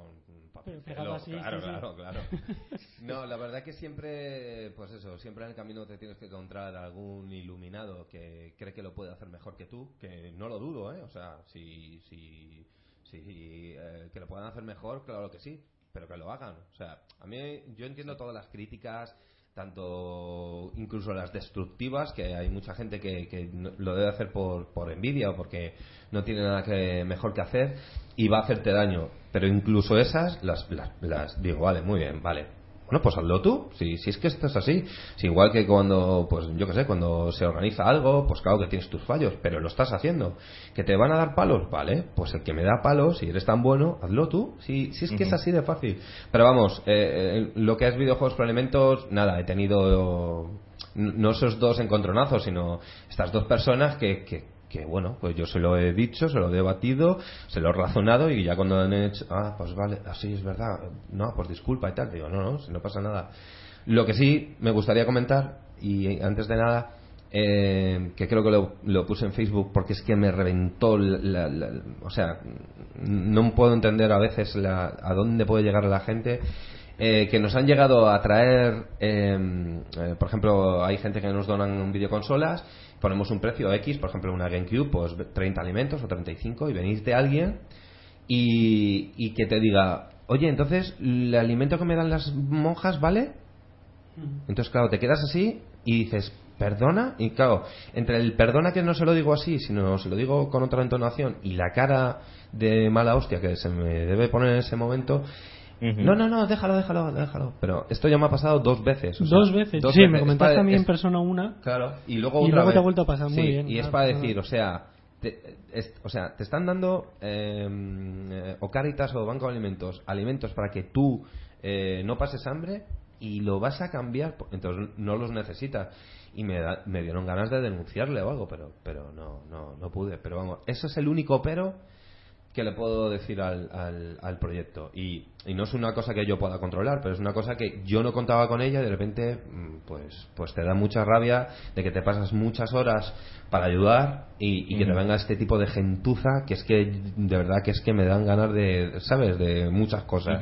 papel Pero pegado celo. así, Claro, sí, sí. claro, claro. No, la verdad que siempre, pues eso, siempre en el camino te tienes que encontrar algún iluminado que cree que lo puede hacer mejor que tú, que no lo dudo, ¿eh? O sea, si, si, si eh, que lo puedan hacer mejor, claro que sí, pero que lo hagan. O sea, a mí, yo entiendo todas las críticas, tanto incluso las destructivas, que hay mucha gente que, que lo debe hacer por, por envidia o porque no tiene nada que, mejor que hacer y va a hacerte daño. Pero incluso esas las, las, las digo, vale, muy bien, vale. Bueno, pues hazlo tú, si, si es que esto es así. Si igual que cuando, pues yo qué sé, cuando se organiza algo, pues claro que tienes tus fallos, pero lo estás haciendo. ¿Que te van a dar palos? Vale, pues el que me da palos, si eres tan bueno, hazlo tú. Si, si es que es así de fácil. Pero vamos, eh, eh, lo que es videojuegos por elementos, nada, he tenido no esos dos encontronazos, sino estas dos personas que, que, que, bueno, pues yo se lo he dicho, se lo he debatido, se lo he razonado y ya cuando han hecho, ah, pues vale, así es verdad, no, pues disculpa y tal, digo, no, no, si no pasa nada. Lo que sí me gustaría comentar, y antes de nada, eh, que creo que lo, lo, puse en Facebook porque es que me reventó, la, la, o sea, no puedo entender a veces a dónde puede llegar la gente. Eh, que nos han llegado a traer, em, eh, por ejemplo, hay gente que nos donan videoconsolas, ponemos un precio X, por ejemplo, una GameCube, pues 30 alimentos o 35, y venís de alguien y, y que te diga, oye, entonces, ¿el alimento que me dan las monjas vale? Entonces, claro, te quedas así y dices, perdona, y claro, entre el perdona que no se lo digo así, sino se lo digo con otra entonación y la cara de mala hostia que se me debe poner en ese momento, no, no, no, déjalo, déjalo, déjalo. Pero esto ya me ha pasado dos veces. dos veces. sí, me comentaste a mí en persona una. Claro, y luego y otra luego vez. te ha vuelto a pasar muy bien. Y es Ah, para ah. decir, o sea, te, es- o sea, te están dando eh, eh, o Caritas o Banco de Alimentos alimentos para que tú eh, no pases hambre y lo vas a cambiar, entonces no los necesitas. Y me, da- me dieron ganas de denunciarle o algo, pero, pero no, no, no pude. Pero vamos, eso es el único pero que le puedo decir al, al, al proyecto. Y, y no es una cosa que yo pueda controlar, pero es una cosa que yo no contaba con ella y de repente mm, pues, pues te da mucha rabia de que te pasas muchas horas para ayudar y, y que te venga este tipo de gentuza que es que de verdad que es que me dan ganas de, ¿sabes? De muchas cosas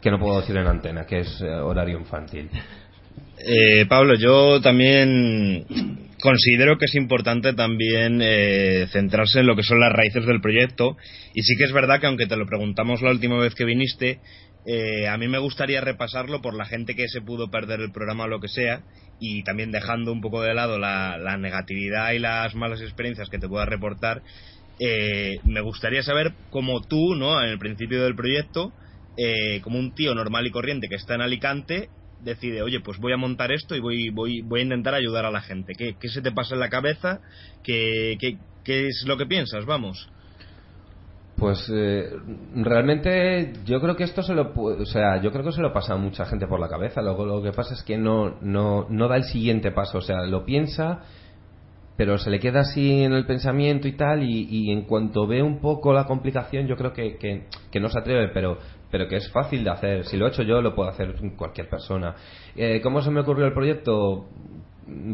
que no puedo decir en antena, que es eh, horario infantil. Eh, Pablo, yo también considero que es importante también eh, centrarse en lo que son las raíces del proyecto y sí que es verdad que aunque te lo preguntamos la última vez que viniste, eh, a mí me gustaría repasarlo por la gente que se pudo perder el programa o lo que sea y también dejando un poco de lado la, la negatividad y las malas experiencias que te pueda reportar, eh, me gustaría saber cómo tú, ¿no? En el principio del proyecto, eh, como un tío normal y corriente que está en Alicante, decide, oye, pues voy a montar esto y voy, voy, voy a intentar ayudar a la gente. ¿Qué, qué se te pasa en la cabeza? ¿Qué, qué, qué es lo que piensas? Vamos. Pues eh, realmente yo creo que esto se lo o sea, yo creo que se lo pasa a mucha gente por la cabeza. Luego lo que pasa es que no no no da el siguiente paso, o sea, lo piensa pero se le queda así en el pensamiento y tal y, y en cuanto ve un poco la complicación yo creo que, que, no se atreve pero pero que es fácil de hacer si lo he hecho yo lo puede hacer cualquier persona eh, ¿cómo se me ocurrió el proyecto?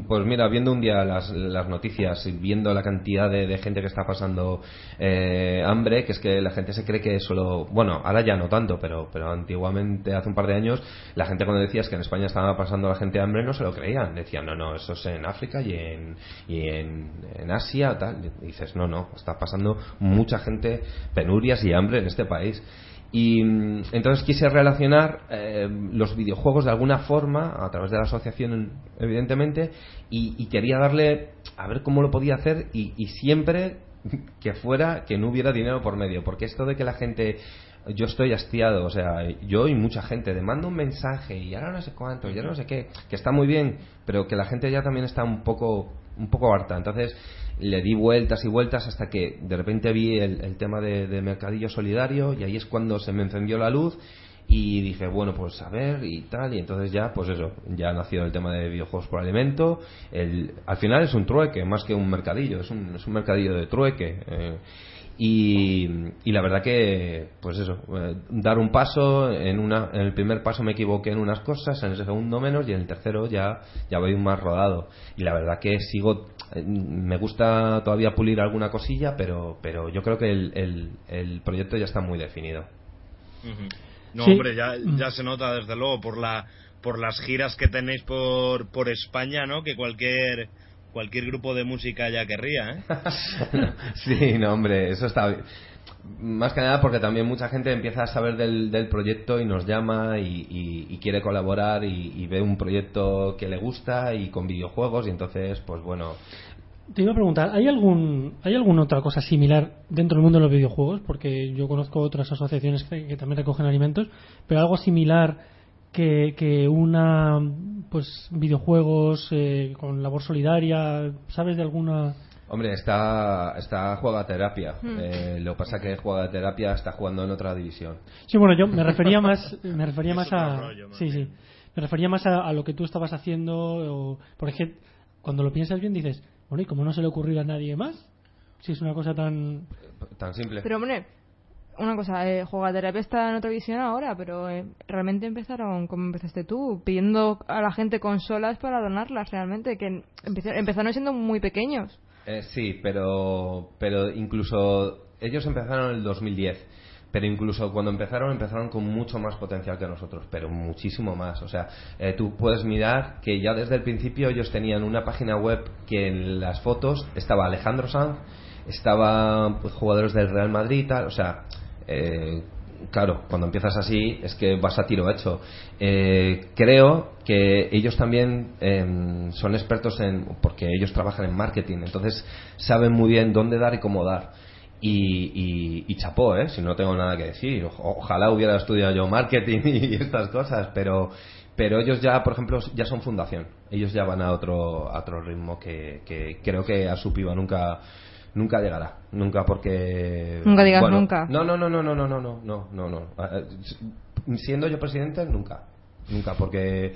Pues mira, viendo un día las, las noticias y viendo la cantidad de, gente que está pasando eh, hambre, que es que la gente se cree que solo, bueno, ahora ya no tanto, pero, pero antiguamente, hace un par de años, la gente cuando decías que en España estaba pasando la gente hambre no se lo creían. Decían, no, no, eso es en África y en, y en, en Asia, tal. Dices, no, no, está pasando mucha gente, penurias y hambre en este país. Y mm, entonces quise relacionar eh, los videojuegos de alguna forma, a través de la asociación, evidentemente, y, quería darle a ver cómo lo podía hacer y, siempre que fuera que no hubiera dinero por medio, porque esto de que la gente yo estoy hastiado, o sea, yo y mucha gente, de manda un mensaje y ahora no sé cuánto, y ahora no sé qué, que está muy bien, pero que la gente ya también está un poco, un poco harta. Entonces le di vueltas y vueltas hasta que de repente vi el, tema de, de Mercadillo Solidario y ahí es cuando se me encendió la luz y dije, bueno, pues a ver y tal, y entonces ya, pues eso, ya nació el tema de videojuegos por alimento. El, al final es un trueque, más que un mercadillo, es un, es un mercadillo de trueque. eh, y, y la verdad que, pues eso, eh, dar un paso, en, una, en el primer paso me equivoqué en unas cosas, en el segundo menos y en el tercero ya, ya voy más rodado. Y la verdad que sigo, eh, me gusta todavía pulir alguna cosilla, pero, pero yo creo que el, el, el proyecto ya está muy definido. No, Sí. hombre, ya, ya se nota desde luego por la por las giras que tenéis por, por España, ¿no? Que cualquier cualquier grupo de música ya querría, ¿eh? sí, no, hombre, eso está bien. Más que nada porque también mucha gente empieza a saber del, del proyecto y nos llama y, y- y quiere colaborar y, y ve un proyecto que le gusta y con videojuegos y entonces, pues bueno, Te iba a preguntar, ¿hay algún hay alguna otra cosa similar dentro del mundo de los videojuegos? Porque yo conozco otras asociaciones que, que también recogen alimentos, pero algo similar que, que una pues videojuegos eh, con labor solidaria, ¿sabes de alguna? Hombre, está, está juega terapia. Hmm. Eh, lo que pasa que juega terapia está jugando en otra división. Sí, bueno, yo me refería más me refería más a rollo, sí, sí. Me refería más a, a lo que tú estabas haciendo o porque cuando lo piensas bien dices, bueno, ¿y cómo no se le ocurrió a nadie más? Si es una cosa tan Tan simple. Pero, hombre, una cosa, eh, Jugaterapia está en otra visión ahora, pero eh, realmente empezaron, como empezaste tú, pidiendo a la gente consolas para donarlas realmente, que empezaron siendo muy pequeños. Eh, sí, pero, pero incluso ellos empezaron en el 2010. Pero incluso cuando empezaron, empezaron con mucho más potencial que nosotros, pero muchísimo más. O sea, eh, tú puedes mirar que ya desde el principio ellos tenían una página web que en las fotos estaba Alejandro Sanz, estaba pues, jugadores del Real Madrid tal. O sea, eh, claro, cuando empiezas así es que vas a tiro hecho. Eh, creo que ellos también eh, son expertos en, porque ellos trabajan en marketing, entonces saben muy bien dónde dar y cómo dar. Y, y, y chapó, ¿eh? si no tengo nada que decir. Ojalá hubiera estudiado yo marketing y estas cosas, pero, pero ellos ya, por ejemplo, ya son fundación. Ellos ya van a otro, a otro ritmo que, que creo que a su piba nunca nunca llegará nunca porque Nunca digas bueno, nunca. no no no no no no no no no no no Eh, siendo yo presidente nunca nunca porque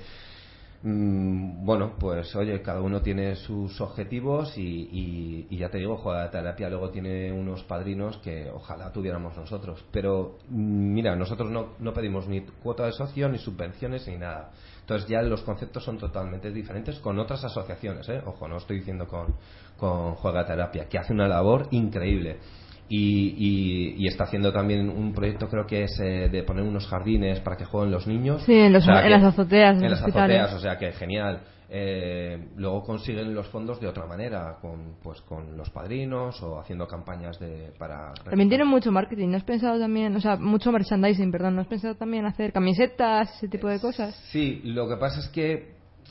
mm, bueno pues oye cada uno tiene sus objetivos y, y- y ya te digo juega de terapia luego tiene unos padrinos que ojalá tuviéramos nosotros pero mm, mira nosotros no, no pedimos ni cuota de socio ni subvenciones ni nada entonces ya los conceptos son totalmente diferentes con otras asociaciones ¿eh? ojo no estoy diciendo con con juega terapia que hace una labor increíble y, y- y está haciendo también un proyecto creo que es eh, de poner unos jardines para que jueguen los niños Sí, en, los- O sea, en que- las azoteas, en, las azoteas, o sea que genial. Eh, luego consiguen los fondos de otra manera, con, pues con los padrinos o haciendo campañas de para. También tienen mucho marketing, ¿no has pensado también, o sea, mucho merchandising, perdón, ¿no has pensado también hacer camisetas, ese tipo de cosas? Sí, lo que pasa es que,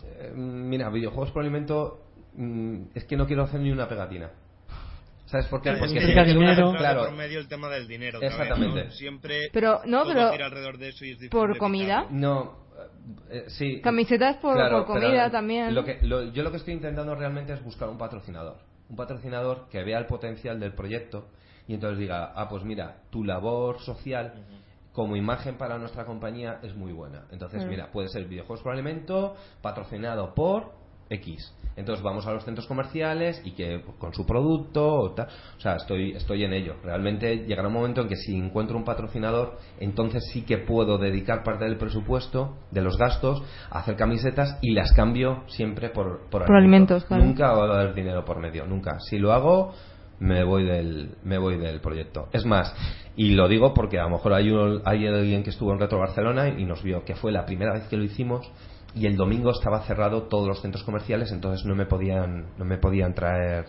eh, mira, videojuegos por alimento, mm, es que no quiero hacer ni una pegatina. ¿Sabes por qué? Porque una dinero. Claro. por medio el tema del dinero. Exactamente. ¿no? Siempre Pero, no, pero alrededor de eso y es por comida. No, eh, sí. Camisetas por, Claro, por pero comida también. Lo que, lo- yo lo que estoy intentando realmente es buscar un patrocinador. Un patrocinador que vea el potencial del proyecto y entonces diga, ah, pues mira, tu labor social como imagen para nuestra compañía es muy buena. Entonces, Mm. mira, puede ser videojuegos por alimento patrocinado por X. Entonces vamos a los centros comerciales y que con su producto o tal. O sea, estoy, estoy en ello. Realmente llegará un momento en que si encuentro un patrocinador, entonces sí que puedo dedicar parte del presupuesto, de los gastos, a hacer camisetas y las cambio siempre por, por, Por alimentos, claro. Nunca va a haber dinero por medio, nunca. Si lo hago, me voy del, me voy del proyecto. Es más, y lo digo porque a lo mejor hay, uno- hay alguien que estuvo en Retro Barcelona y nos vio que fue la primera vez que lo hicimos y el domingo estaba cerrado todos los centros comerciales, entonces no me podían, no me podían traer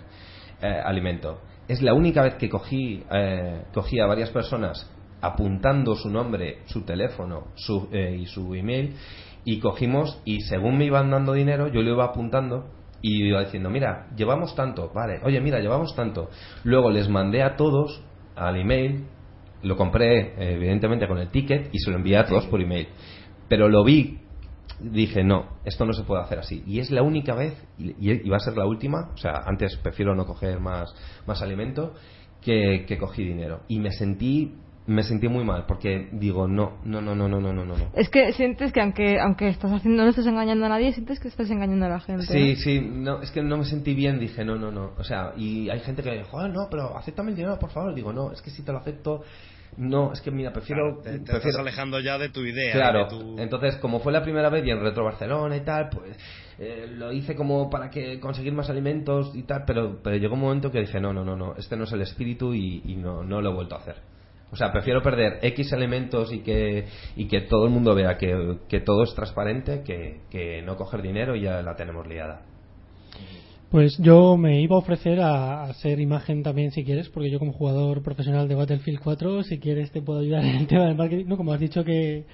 eh, alimento. Es la única vez que cogí, eh, cogí a varias personas apuntando su nombre, su teléfono su, eh, y su email y cogimos y según me iban dando dinero yo lo iba apuntando y iba diciendo mira llevamos tanto vale oye mira llevamos tanto luego les mandé a todos al email lo compré evidentemente con el ticket y se lo envié a todos por email. Pero lo vi dije no esto no se puede hacer así y es la única vez y, y va a ser la última o sea antes prefiero no coger más más alimento que, que cogí dinero y me sentí me sentí muy mal porque digo no no no no no no no no Es que sientes que aunque aunque estás haciendo no estás engañando a nadie, sientes que estás engañando a la gente. Sí, ¿no? sí, no, es que no me sentí bien, dije, no, no, no. O sea, y hay gente que me dice, joder, no, pero acéptame el dinero, por favor. Digo, no, es que si te lo acepto, no, es que mira, prefiero. Claro, te, te prefiero- estás alejando ya de tu idea. Claro, de tu- entonces como fue la primera vez y en Retro Barcelona y tal, pues eh, lo hice como para que conseguir más alimentos y tal, pero, pero llegó un momento que dije, no, no, no, no, este no es el espíritu y, y no, no lo he vuelto a hacer. O sea, prefiero perder X elementos y que, y que todo el mundo vea que, que todo es transparente que, que no coger dinero y ya la tenemos liada. Pues yo me iba a ofrecer a, ser imagen también si quieres, porque yo como jugador profesional de Battlefield 4, si quieres te puedo ayudar en el tema del marketing. No, como has dicho que,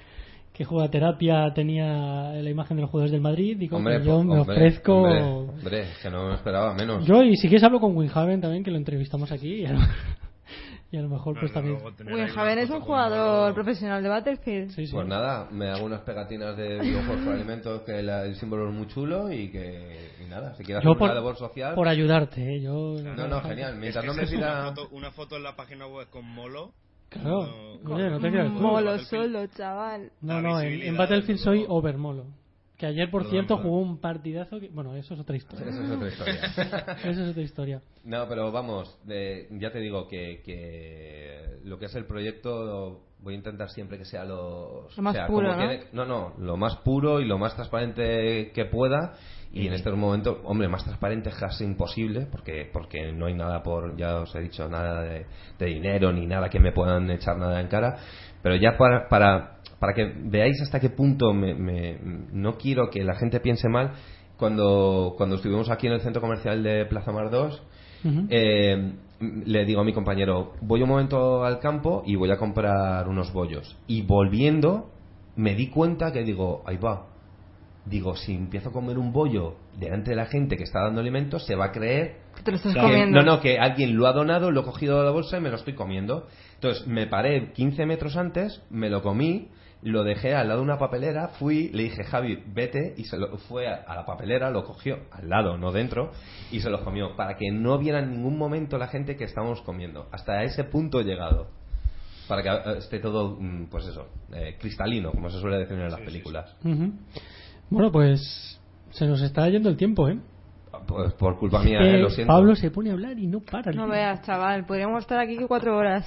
que Juega Terapia tenía la imagen de los jugadores del Madrid, digo Hombre, que yo pues, me hombre, ofrezco... Hombre, hombre, que no me esperaba menos. Yo y si quieres hablo con Winhaven también, que lo entrevistamos aquí, y a lo, y a lo mejor pues también... Winhaven una es un jugador profesional de Battlefield. Sí, sí. Pues nada, me hago unas pegatinas de videojuegos por alimentos que la- el símbolo es muy chulo y que y nada, si quieres Yo hacer por, una labor social. por ayudarte, ¿eh? Yo, No, no, genial. Es Mientras que no me pida. una, foto, una foto en la página web con Molo. Claro, No, oye, no te creas tú. Molo Battlefield. solo, chaval. No, la no, en, visibilidad en Battlefield soy overmolo. Que ayer, por Perdón, cierto, perdón. jugó un partidazo. Que... Bueno, eso es otra historia. Esa es otra historia. eso es otra historia. No, pero vamos, de- ya te digo que, que lo que es el proyecto voy a intentar siempre que sea lo, Lo más o sea, puro, como ¿no? tiene- no, no, lo más puro y lo más transparente que pueda. Y en estos momentos, hombre, más transparente es casi imposible, porque porque no hay nada por, ya os he dicho, nada de, de dinero ni nada que me puedan echar nada en cara. Pero ya para, para, para que veáis hasta qué punto me, me- no quiero que la gente piense mal, cuando, cuando estuvimos aquí en el centro comercial de Plaza Mar 2, Ujú. eh, le digo a mi compañero, voy un momento al campo y voy a comprar unos bollos. Y volviendo, me di cuenta que digo, ahí va. Digo, si empiezo a comer un bollo delante de la gente que está dando alimentos, se va a creer Que te lo estás que- comiendo. no, no, que alguien lo ha donado, lo he cogido de la bolsa y me lo estoy comiendo. Entonces me paré 15 metros antes, me lo comí, lo dejé al lado de una papelera, fui, le dije, Javi, vete, y se lo fue a, a la papelera, lo cogió al lado, no dentro, y se lo comió, para que no viera en ningún momento la gente que estábamos comiendo. Hasta ese punto he llegado. Para que eh, esté todo, mm, pues eso, eh, cristalino, como se suele decir en las Sí, sí, películas. Bueno, pues se nos está yendo el tiempo, ¿eh? Pues por culpa mía, Eh, eh, lo siento. Pablo se pone a hablar y no para. No tío. veas, chaval, podríamos estar aquí cuatro horas.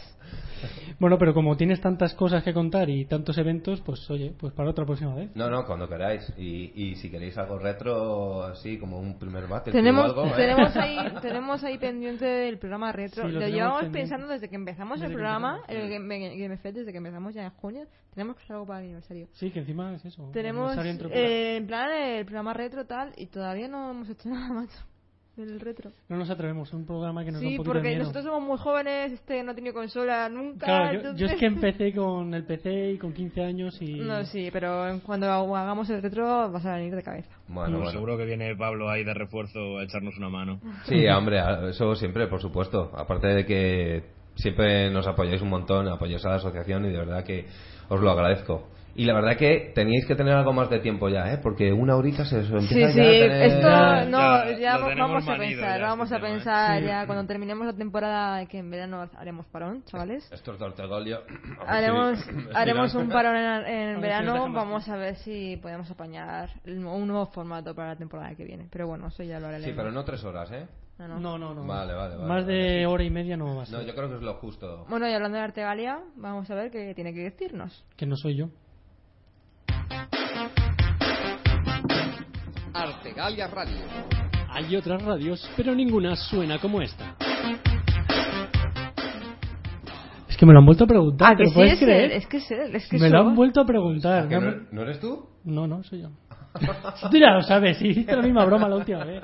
Bueno, pero como tienes tantas cosas que contar y tantos eventos, pues oye, pues para otra próxima vez. No, no, cuando queráis. Y, y si queréis algo retro, así como un primer bate Tenemos, o algo, ¿eh? tenemos, ahí, tenemos ahí pendiente el programa retro. Sí, lo llevamos pendiente. pensando desde que empezamos Desde el que programa, empezamos. el Game, Game Fest, desde que empezamos ya en junio. Tenemos que hacer algo para el aniversario. Sí, que encima es eso. Tenemos eh, en plan el programa retro tal y todavía no hemos hecho nada más en el retro. No nos atrevemos, es un programa que nos da un Sí, poquito de porque miedo. nosotros somos muy jóvenes, este no ha tenido consola nunca. Claro, yo, entonces- yo es que empecé con el PC y con 15 años y... No, sí, pero cuando hagamos el retro vas a venir de cabeza. Bueno, bueno. Seguro que viene Pablo ahí de refuerzo a echarnos una mano. Sí, hombre, eso siempre, por supuesto. Aparte de que siempre nos apoyáis un montón, apoyáis a la asociación y de verdad que os lo agradezco. Y la verdad que teníais que tener algo más de tiempo ya, ¿eh? Porque una horita se os Sí, empieza sí, ya a tener... esto no, ya ya, vamos a pensar, ya vamos este a tema, ¿eh? pensar Sí. ya cuando terminemos la temporada que en verano haremos parón, chavales. Esto es Tortegolio. Haremos, haremos un parón en, en si verano, más vamos a ver si podemos apañar el- un nuevo formato para la temporada que viene. Pero bueno, eso ya lo haremos. Sí, pero no tres horas, ¿eh? No, no. No, no, no. Vale, vale, vale, Más vale, de sí. hora y media no va a ser. No, yo creo que es lo justo. Bueno, y hablando de Artegalia, vamos a ver qué tiene que decirnos. Que no soy yo. Artegalia Radio. Hay otras radios, pero ninguna suena como esta. Es que me lo han vuelto a preguntar, Ah, ¿te que lo sí, puedes es creer? él, es que es él, es que me lo han vuelto a preguntar. ¿Que no, ¿No eres tú? No, no, soy yo. Si tú ya lo sabes, sí, hiciste la misma broma la última vez.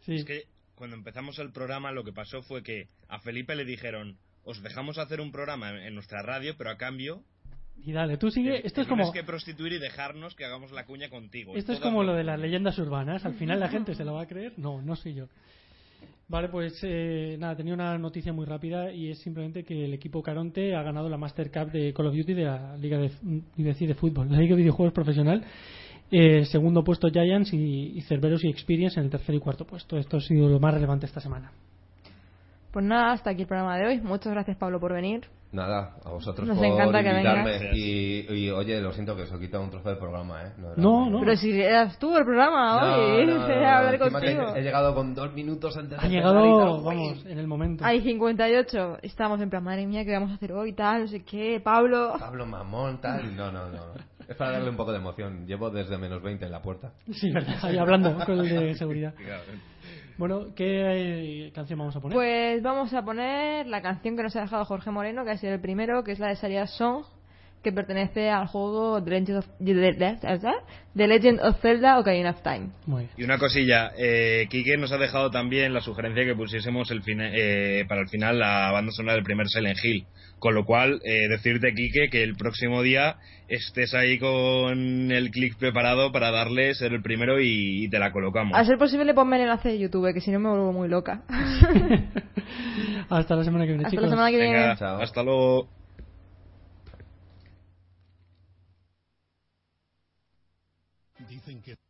Sí. Es que cuando empezamos el programa lo que pasó fue que a Felipe le dijeron, os dejamos hacer un programa en, en nuestra radio, pero a cambio Y dale, tú sigue. te- Esto es te tienes como que prostituir y dejarnos que hagamos la cuña contigo. esto es como lo- lo de las leyendas urbanas. Al final la gente se lo va a creer. No, no soy yo. Vale, pues eh, nada, tenía una noticia muy rápida y es simplemente que el equipo Caronte ha ganado la Master Cup de Call of Duty de la Liga de, iba a decir de Fútbol, la Liga de Videojuegos Profesional. Eh, segundo puesto Giants y, y Cerberus y Experience en el tercer y cuarto puesto. Esto ha sido lo más relevante esta semana. Pues nada, hasta aquí el programa de hoy. Muchas gracias, Pablo, por venir. Nada, a vosotros Nos por encanta que invitarme. vengas. Y, y, oye, lo siento que os he quitado un trozo del programa, ¿eh? No, mío. no. Pero si eras tú el programa No, hoy, no, no, quería no, hablar contigo. He llegado con dos minutos antes de Ha llegado, vamos, en el momento. Hay 58. Estamos en plan, madre mía, ¿qué vamos a hacer hoy? Tal, no sé qué, Pablo. Pablo Mamón, tal. No, no, no. Es para darle un poco de emoción. Llevo desde menos 20 en la puerta. Sí, verdad, ahí hablando con el de seguridad. Bueno, ¿qué eh, canción vamos a poner? Pues vamos a poner la canción que nos ha dejado Jorge Moreno, que ha sido el primero, que es la de Saria Song, que pertenece al juego The Legend of, The Legend of Zelda Ocarina of Time. Muy bien. Y una cosilla, eh, Quique nos ha dejado también la sugerencia que pusiésemos el fina- eh, para el final la banda sonora del primer Silent Hill. Con lo cual, eh, decirte, Quique, que el próximo día estés ahí con el clic preparado para darle, ser el primero y, y te la colocamos. A ser posible, ponme el enlace de YouTube, que si no me vuelvo muy loca. Hasta la semana que viene, Hasta chicos. la semana que viene. Venga, Chao. hasta luego. Dicen que Da